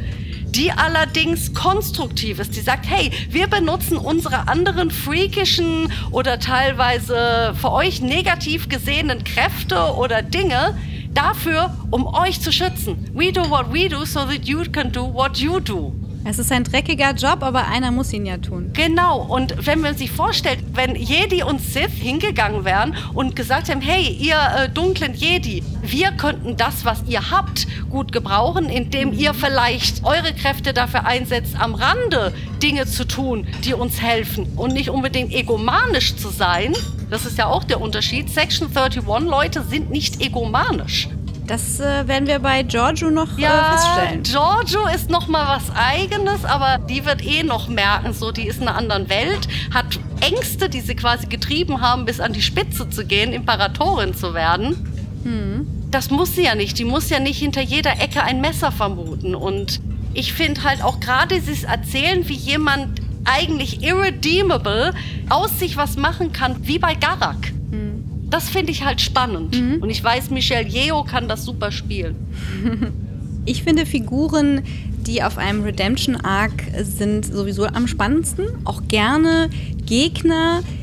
die allerdings konstruktiv ist. Die sagt, hey, wir benutzen unsere anderen freakischen oder teilweise für euch negativ gesehenen Kräfte oder Dinge dafür, um euch zu schützen. We do what we do so that you can do what you do. Es ist ein dreckiger Job, aber einer muss ihn ja tun. Genau. Und wenn man sich vorstellt, wenn Jedi und Sith hingegangen wären und gesagt haben, hey, ihr äh, dunklen Jedi, wir könnten das, was ihr habt, gut gebrauchen, indem ihr vielleicht eure Kräfte dafür einsetzt, am Rande Dinge zu tun, die uns helfen und nicht unbedingt egomanisch zu sein. Das ist ja auch der Unterschied. Section 31 Leute sind nicht egomanisch. Das äh, werden wir bei Giorgio noch äh, ja, äh, feststellen. Giorgio ist noch mal was Eigenes, aber die wird eh noch merken, so die ist in einer anderen Welt, hat Ängste, die sie quasi getrieben haben, bis an die Spitze zu gehen, Imperatorin zu werden. Hm. Das muss sie ja nicht. Die muss ja nicht hinter jeder Ecke ein Messer vermuten. Und ich finde halt auch gerade dieses Erzählen, wie jemand eigentlich irredeemable aus sich was machen kann, wie bei Garak das finde ich halt spannend. Mhm. Und ich weiß, Michelle Yeo kann das super spielen. Ich finde Figuren, die auf einem Redemption Arc sind, sowieso am spannendsten. Auch gerne Gegner, die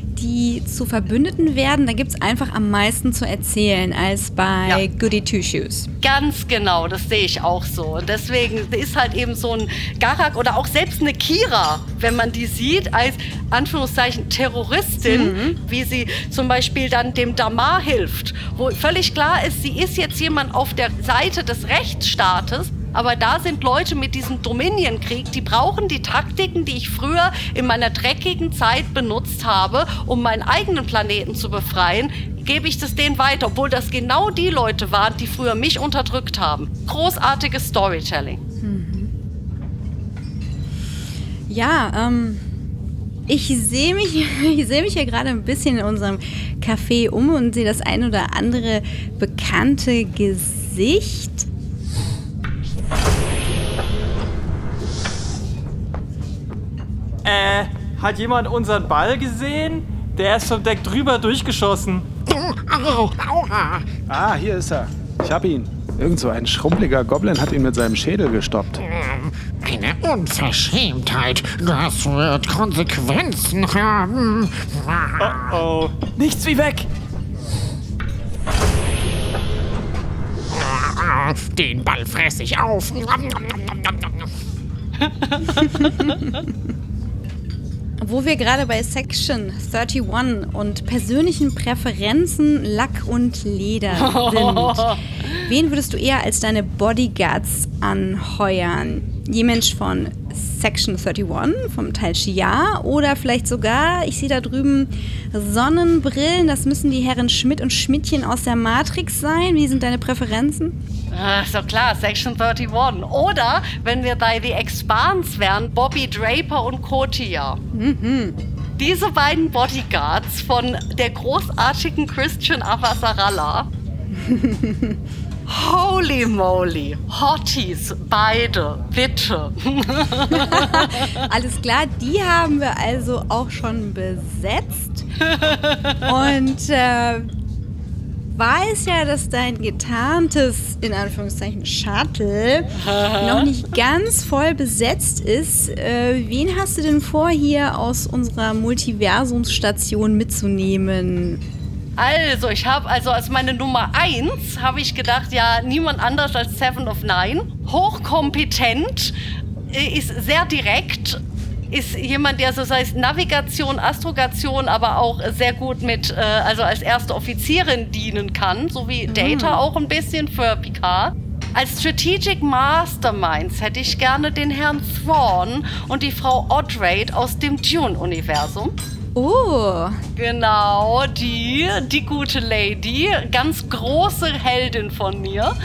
zu Verbündeten werden, da gibt es einfach am meisten zu erzählen als bei Ja. Goody Two Shoes. Ganz genau, das sehe ich auch so. Und deswegen ist halt eben so ein Garak oder auch selbst eine Kira, wenn man die sieht, als Anführungszeichen Terroristin, wie sie zum Beispiel dann dem Damar hilft, wo völlig klar ist, sie ist jetzt jemand auf der Seite des Rechtsstaates. Aber da sind Leute mit diesem Dominion-Krieg, die brauchen die Taktiken, die ich früher in meiner dreckigen Zeit benutzt habe, um meinen eigenen Planeten zu befreien, gebe ich das denen weiter, obwohl das genau die Leute waren, die früher mich unterdrückt haben. Großartiges Storytelling. Ja, ähm, ich sehe mich, ich sehe mich ja gerade ein bisschen in unserem Café um und sehe das ein oder andere bekannte Gesicht. Äh, hat jemand unseren Ball gesehen? Der ist vom Deck drüber durchgeschossen. Ah, hier ist er. Ich hab ihn. Irgend so ein schrumpeliger Goblin hat ihn mit seinem Schädel gestoppt. Eine Unverschämtheit. Das wird Konsequenzen haben. Oh, nichts wie weg. Den Ball fress ich auf. Wo wir gerade bei Section 31 und persönlichen Präferenzen, Lack und Leder sind. Wen würdest du eher als deine Bodyguards anheuern? Jemand von Section 31 vom Teil Shia oder vielleicht sogar, ich sehe da drüben Sonnenbrillen, das müssen die Herren Schmidt und Schmidtchen aus der Matrix sein. Wie sind deine Präferenzen? Ist doch klar, Section 31. Oder, wenn wir bei The Expanse wären, Bobby Draper und Kotia. Diese beiden Bodyguards von der großartigen Christian Avasarala. Holy moly, Hotties, beide, bitte. Alles klar, die haben wir also auch schon besetzt. Und äh, weiß ja, dass dein getarntes, in Anführungszeichen, Shuttle noch nicht ganz voll besetzt ist. Äh, wen hast du denn vor, hier aus unserer Multiversumsstation mitzunehmen? Also, ich habe also als meine Nummer eins habe ich gedacht, ja, niemand anders als Seven of Nine. Hochkompetent, äh, ist sehr direkt, ist jemand, der so heißt Navigation, Astrogation, aber auch sehr gut mit, äh, also als erste Offizierin dienen kann, so wie Data auch ein bisschen für Picard. Als Strategic Masterminds hätte ich gerne den Herrn Thrawn und die Frau Odrade aus dem Dune-Universum. Oh, Genau, die, die gute Lady, ganz große Heldin von mir.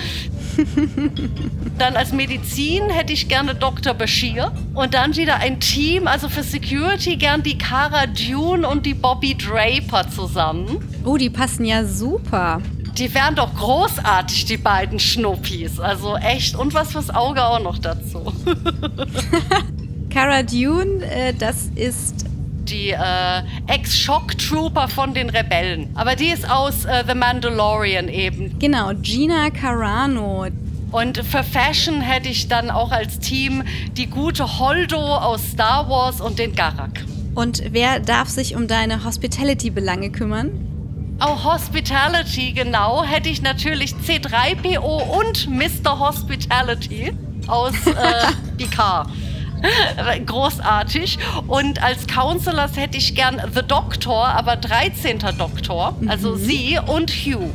Dann als Medizin hätte ich gerne Dr. Bashir. Und dann wieder ein Team, also für Security gern die Cara Dune und die Bobby Draper zusammen. oh, die passen ja super. Die wären doch großartig, die beiden Schnuppis. Also echt. Und was fürs Auge auch noch dazu. Cara Dune, äh, das ist Die äh, Ex-Shock-Trooper von den Rebellen. Aber die ist aus äh, The Mandalorian eben. genau Gina Carano. Und für Fashion hätte ich dann auch als Team die gute Holdo aus Star Wars und den Garak. Und wer darf sich um deine Hospitality-Belange kümmern? Auch Hospitality, genau, hätte ich natürlich C3PO und Mr. Hospitality aus äh, Picard. Großartig. Und als Counselors hätte ich gern The Doctor, aber 13. Doktor, also sie und Hugh.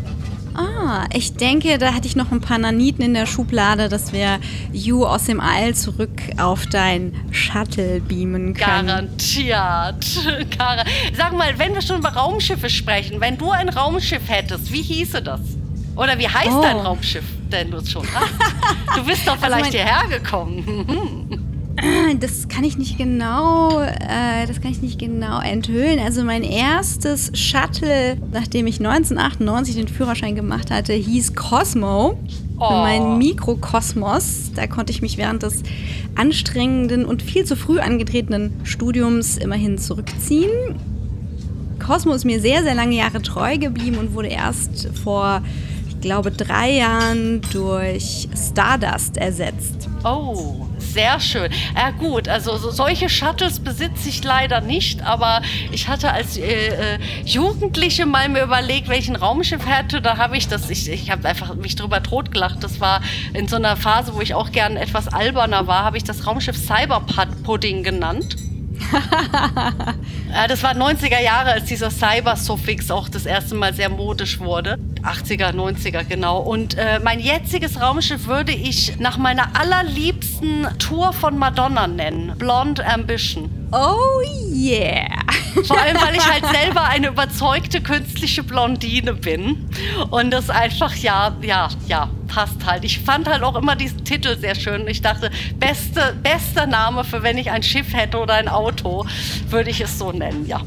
Ah, ich denke, da hatte ich noch ein paar Naniten in der Schublade, dass wir You aus dem All zurück auf dein Shuttle beamen können. Garantiert. Gar Sag mal, wenn wir schon über Raumschiffe sprechen, wenn du ein Raumschiff hättest, wie hieße das? Oder wie heißt Oh. dein Raumschiff, denn du es schon hast? Du bist doch vielleicht mein- hierher gekommen. Das kann ich nicht genau, äh, das kann ich nicht genau enthüllen. Also mein erstes Shuttle, nachdem ich 1998 den Führerschein gemacht hatte, hieß Cosmo. Oh. Meinen Mikrokosmos. Da konnte ich mich während des anstrengenden und viel zu früh angetretenen Studiums immerhin zurückziehen. Cosmo ist mir sehr, sehr lange Jahre treu geblieben und wurde erst vor, ich glaube, drei Jahren durch Stardust ersetzt. Oh, Sehr schön. Ja gut, also so, solche Shuttles besitze ich leider nicht, aber ich hatte als äh, äh, Jugendliche mal mir überlegt, welchen Raumschiff hätte. Da habe ich das, ich, ich habe einfach mich drüber totgelacht. Das war in so einer Phase, wo ich auch gern etwas alberner war, habe ich das Raumschiff Cyberpudding genannt. Ja, das war 90er Jahre, als dieser Cyber-Suffix auch das erste Mal sehr modisch wurde. 80er, 90er, genau. Und äh, mein jetziges Raumschiff würde ich nach meiner allerliebsten Tour von Madonna nennen. Blonde Ambition. Oh yeah. Vor allem, weil ich halt selber eine überzeugte künstliche Blondine bin. Und das einfach, ja, ja, ja, passt halt. Ich fand halt auch immer diesen Titel sehr schön. Ich dachte, beste, bester Name für wenn ich ein Schiff hätte oder ein Auto, würde ich es so nennen, ja.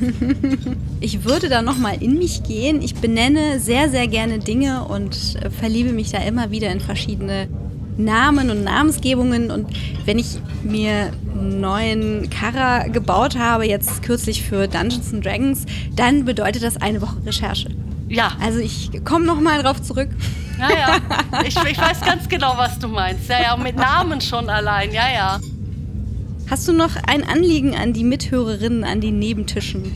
Ich würde da nochmal in mich gehen. Ich benenne sehr, sehr gerne Dinge und äh, verliebe mich da immer wieder in verschiedene Namen und Namensgebungen. Und wenn ich mir einen neuen Kara gebaut habe, jetzt kürzlich für Dungeons and Dragons, dann bedeutet das eine Woche Recherche. Ja, Also ich komme nochmal drauf zurück. ja, ja. Ich, ich weiß ganz genau, was du meinst. Ja, ja, mit Namen schon allein. Ja, ja. Hast du noch ein Anliegen an die Mithörerinnen an den Nebentischen?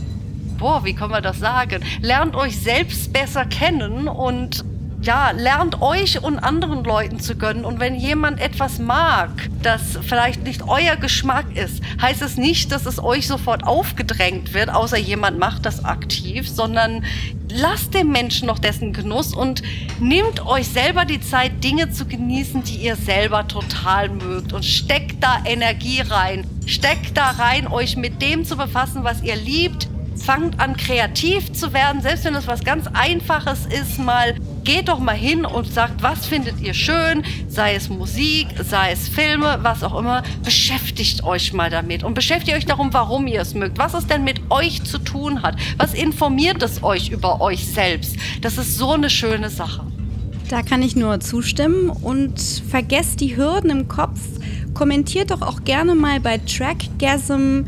boah, wie kann man das sagen? Lernt euch selbst besser kennen und ja, lernt euch und anderen Leuten zu gönnen. Und wenn jemand etwas mag, das vielleicht nicht euer Geschmack ist, heißt es nicht, dass es euch sofort aufgedrängt wird, außer jemand macht das aktiv, sondern lasst dem Menschen noch dessen Genuss und nehmt euch selber die Zeit, Dinge zu genießen, die ihr selber total mögt und steckt da Energie rein. Steckt da rein, euch mit dem zu befassen, was ihr liebt. Fangt an, kreativ zu werden, selbst wenn es was ganz Einfaches ist, mal geht doch mal hin und sagt, was findet ihr schön, sei es Musik, sei es Filme, was auch immer. Beschäftigt euch mal damit und beschäftigt euch darum, warum ihr es mögt, was es denn mit euch zu tun hat, was informiert es euch über euch selbst. Das ist so eine schöne Sache. Da kann ich nur zustimmen und vergesst die Hürden im Kopf. Kommentiert doch auch gerne mal bei Trackgasm.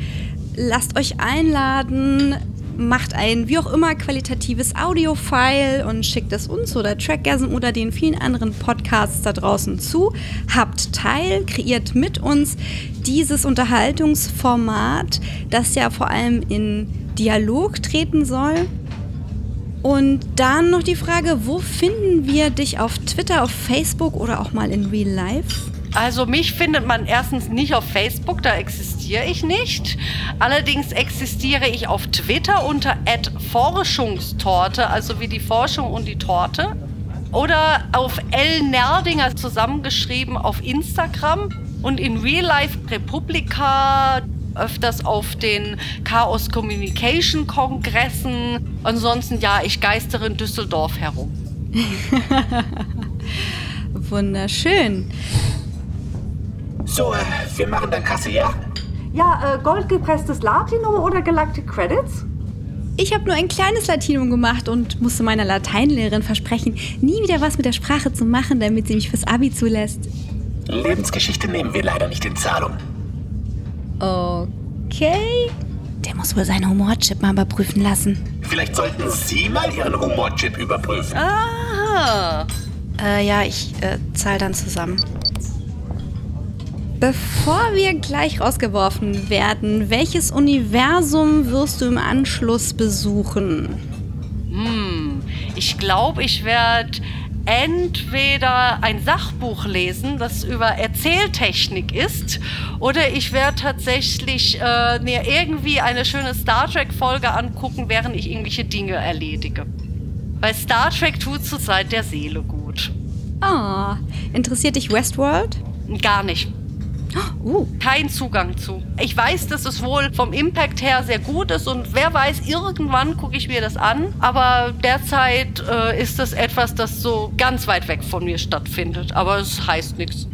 Lasst euch einladen. Macht ein wie auch immer qualitatives Audio-File und schickt es uns oder Trackgasm oder den vielen anderen Podcasts da draußen zu. Habt teil, kreiert mit uns dieses Unterhaltungsformat, das ja vor allem in Dialog treten soll. Und dann noch die Frage, wo finden wir dich auf Twitter, auf Facebook oder auch mal in Real Life? Also mich findet man erstens nicht auf Facebook, da existiere ich nicht. Allerdings existiere ich auf Twitter unter @forschungstorte, also wie die Forschung und die Torte. Oder auf L Nerdinger zusammengeschrieben auf Instagram und in Real Life Republika öfters auf den Chaos Communication Kongressen. Ansonsten ja, ich geistere in Düsseldorf herum. Wunderschön. So, äh, wir machen dann Kasse, ja? Ja, äh, goldgepresstes Latino oder Galactic Credits? Ich habe nur ein kleines Latinum gemacht und musste meiner Lateinlehrerin versprechen, nie wieder was mit der Sprache zu machen, damit sie mich fürs Abi zulässt. Lebensgeschichte nehmen wir leider nicht in Zahlung. Okay. Der muss wohl seinen Humorchip mal überprüfen lassen. Vielleicht sollten Sie mal Ihren Humorchip überprüfen. Aha. Äh, ja, ich äh, zahle dann zusammen. Bevor wir gleich rausgeworfen werden, welches Universum wirst du im Anschluss besuchen? Hm, ich glaube, ich werde entweder ein Sachbuch lesen, das über Erzähltechnik ist, oder ich werde tatsächlich äh, mir irgendwie eine schöne Star Trek-Folge angucken, während ich irgendwelche Dinge erledige. Weil Star Trek tut zurzeit der Seele gut. Ah, interessiert dich Westworld? Gar nicht. Uh, Kein Zugang zu. Ich weiß, dass es wohl vom Impact her sehr gut ist und wer weiß, irgendwann gucke ich mir das an. Aber derzeit äh, ist das etwas, das so ganz weit weg von mir stattfindet. Aber es heißt nichts.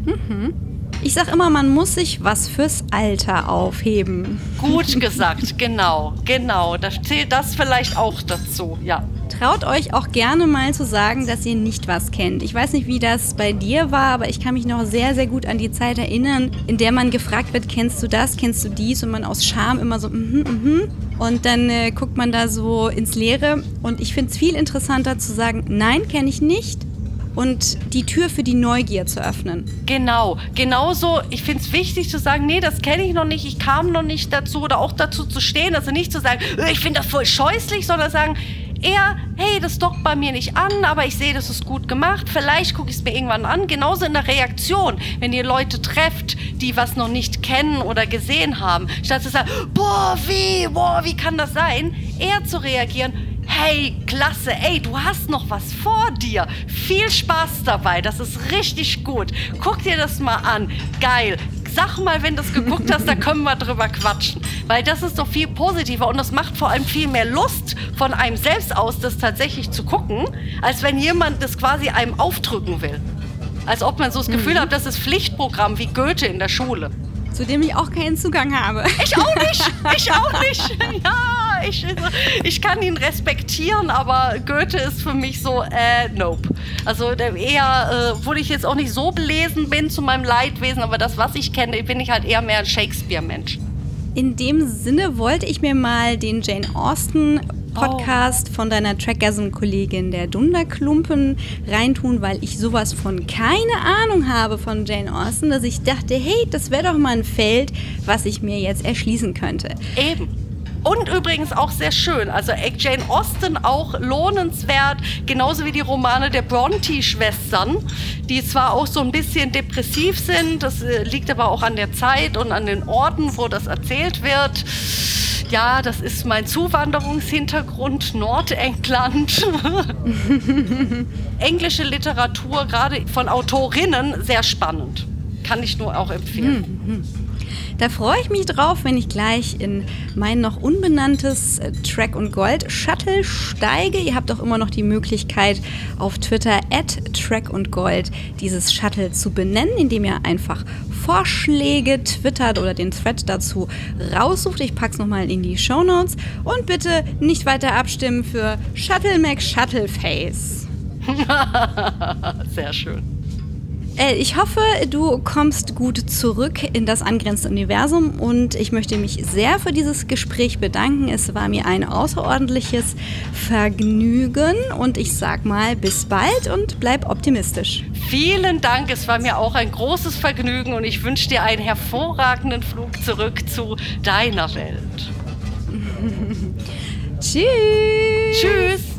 ich sag immer, man muss sich was fürs Alter aufheben. Gut gesagt, genau, genau. Da zählt das vielleicht auch dazu, ja. Traut euch auch gerne mal zu sagen, dass ihr nicht was kennt. Ich weiß nicht, wie das bei dir war, aber ich kann mich noch sehr, sehr gut an die Zeit erinnern, in der man gefragt wird, kennst du das, kennst du dies? Und man aus Scham immer so, mhm, mhm. Und dann äh, guckt man da so ins Leere. Und ich finde es viel interessanter zu sagen, nein, kenne ich nicht. und die Tür für die Neugier zu öffnen. Genau, genauso. Ich finde es wichtig zu sagen, nee, das kenne ich noch nicht, ich kam noch nicht dazu oder auch dazu zu stehen. Also nicht zu sagen, "Äh, ich finde das voll scheußlich, sondern sagen, eher, hey, das dockt bei mir nicht an, aber ich sehe, das ist gut gemacht. Vielleicht gucke ich es mir irgendwann an. Genauso in der Reaktion, wenn ihr Leute trefft, die was noch nicht kennen oder gesehen haben, statt zu sagen, boah, wie, boah, wie kann das sein? Eher zu reagieren, hey, klasse, ey, du hast noch was vor dir. Viel Spaß dabei, das ist richtig gut. Guck dir das mal an. Geil. Sag mal, wenn du es geguckt hast, da können wir drüber quatschen. Weil das ist doch viel positiver und das macht vor allem viel mehr Lust von einem selbst aus, das tatsächlich zu gucken, als wenn jemand das quasi einem aufdrücken will. Als ob man so das Gefühl hat, das ist Pflichtprogramm wie Goethe in der Schule. Zu dem ich auch keinen Zugang habe. Ich auch nicht. Ich auch nicht. Ja, ich, ich kann ihn respektieren, aber Goethe ist für mich so, äh, nope. Also eher, äh, wo ich jetzt auch nicht so belesen bin zu meinem Leidwesen, aber das, was ich kenne, bin ich halt eher mehr ein Shakespeare-Mensch. In dem Sinne wollte ich mir mal den Jane Austen Podcast von deiner Trackgasm-Kollegin der Dunderklumpen reintun, weil ich sowas von keine Ahnung habe von Jane Austen, dass ich dachte, hey, das wäre doch mal ein Feld, was ich mir jetzt erschließen könnte. Eben. Und übrigens auch sehr schön. Also Jane Austen auch lohnenswert, genauso wie die Romane der Bronte-Schwestern, die zwar auch so ein bisschen depressiv sind, das äh, liegt aber auch an der Zeit und an den Orten, wo das erzählt wird. Ja, das ist mein Zuwanderungshintergrund, Nordengland. Englische Literatur, gerade von Autorinnen, sehr spannend. Kann ich nur auch empfehlen. Da freue ich mich drauf, wenn ich gleich in mein noch unbenanntes äh, Track und Gold Shuttle steige. Ihr habt auch immer noch die Möglichkeit auf Twitter at Track und Gold dieses Shuttle zu benennen, indem ihr einfach Vorschläge twittert oder den Thread dazu raussucht. Ich pack's nochmal in die Show Notes und bitte nicht weiter abstimmen für Shuttle Mac Shuttleface. Sehr schön. Äh, Ich hoffe, du kommst gut zurück in das angrenzende Universum und ich möchte mich sehr für dieses Gespräch bedanken. Es war mir ein außerordentliches Vergnügen und ich sag mal bis bald und bleib optimistisch. Vielen Dank, es war mir auch ein großes Vergnügen und ich wünsche dir einen hervorragenden Flug zurück zu deiner Welt. Tschüss! Tschüss!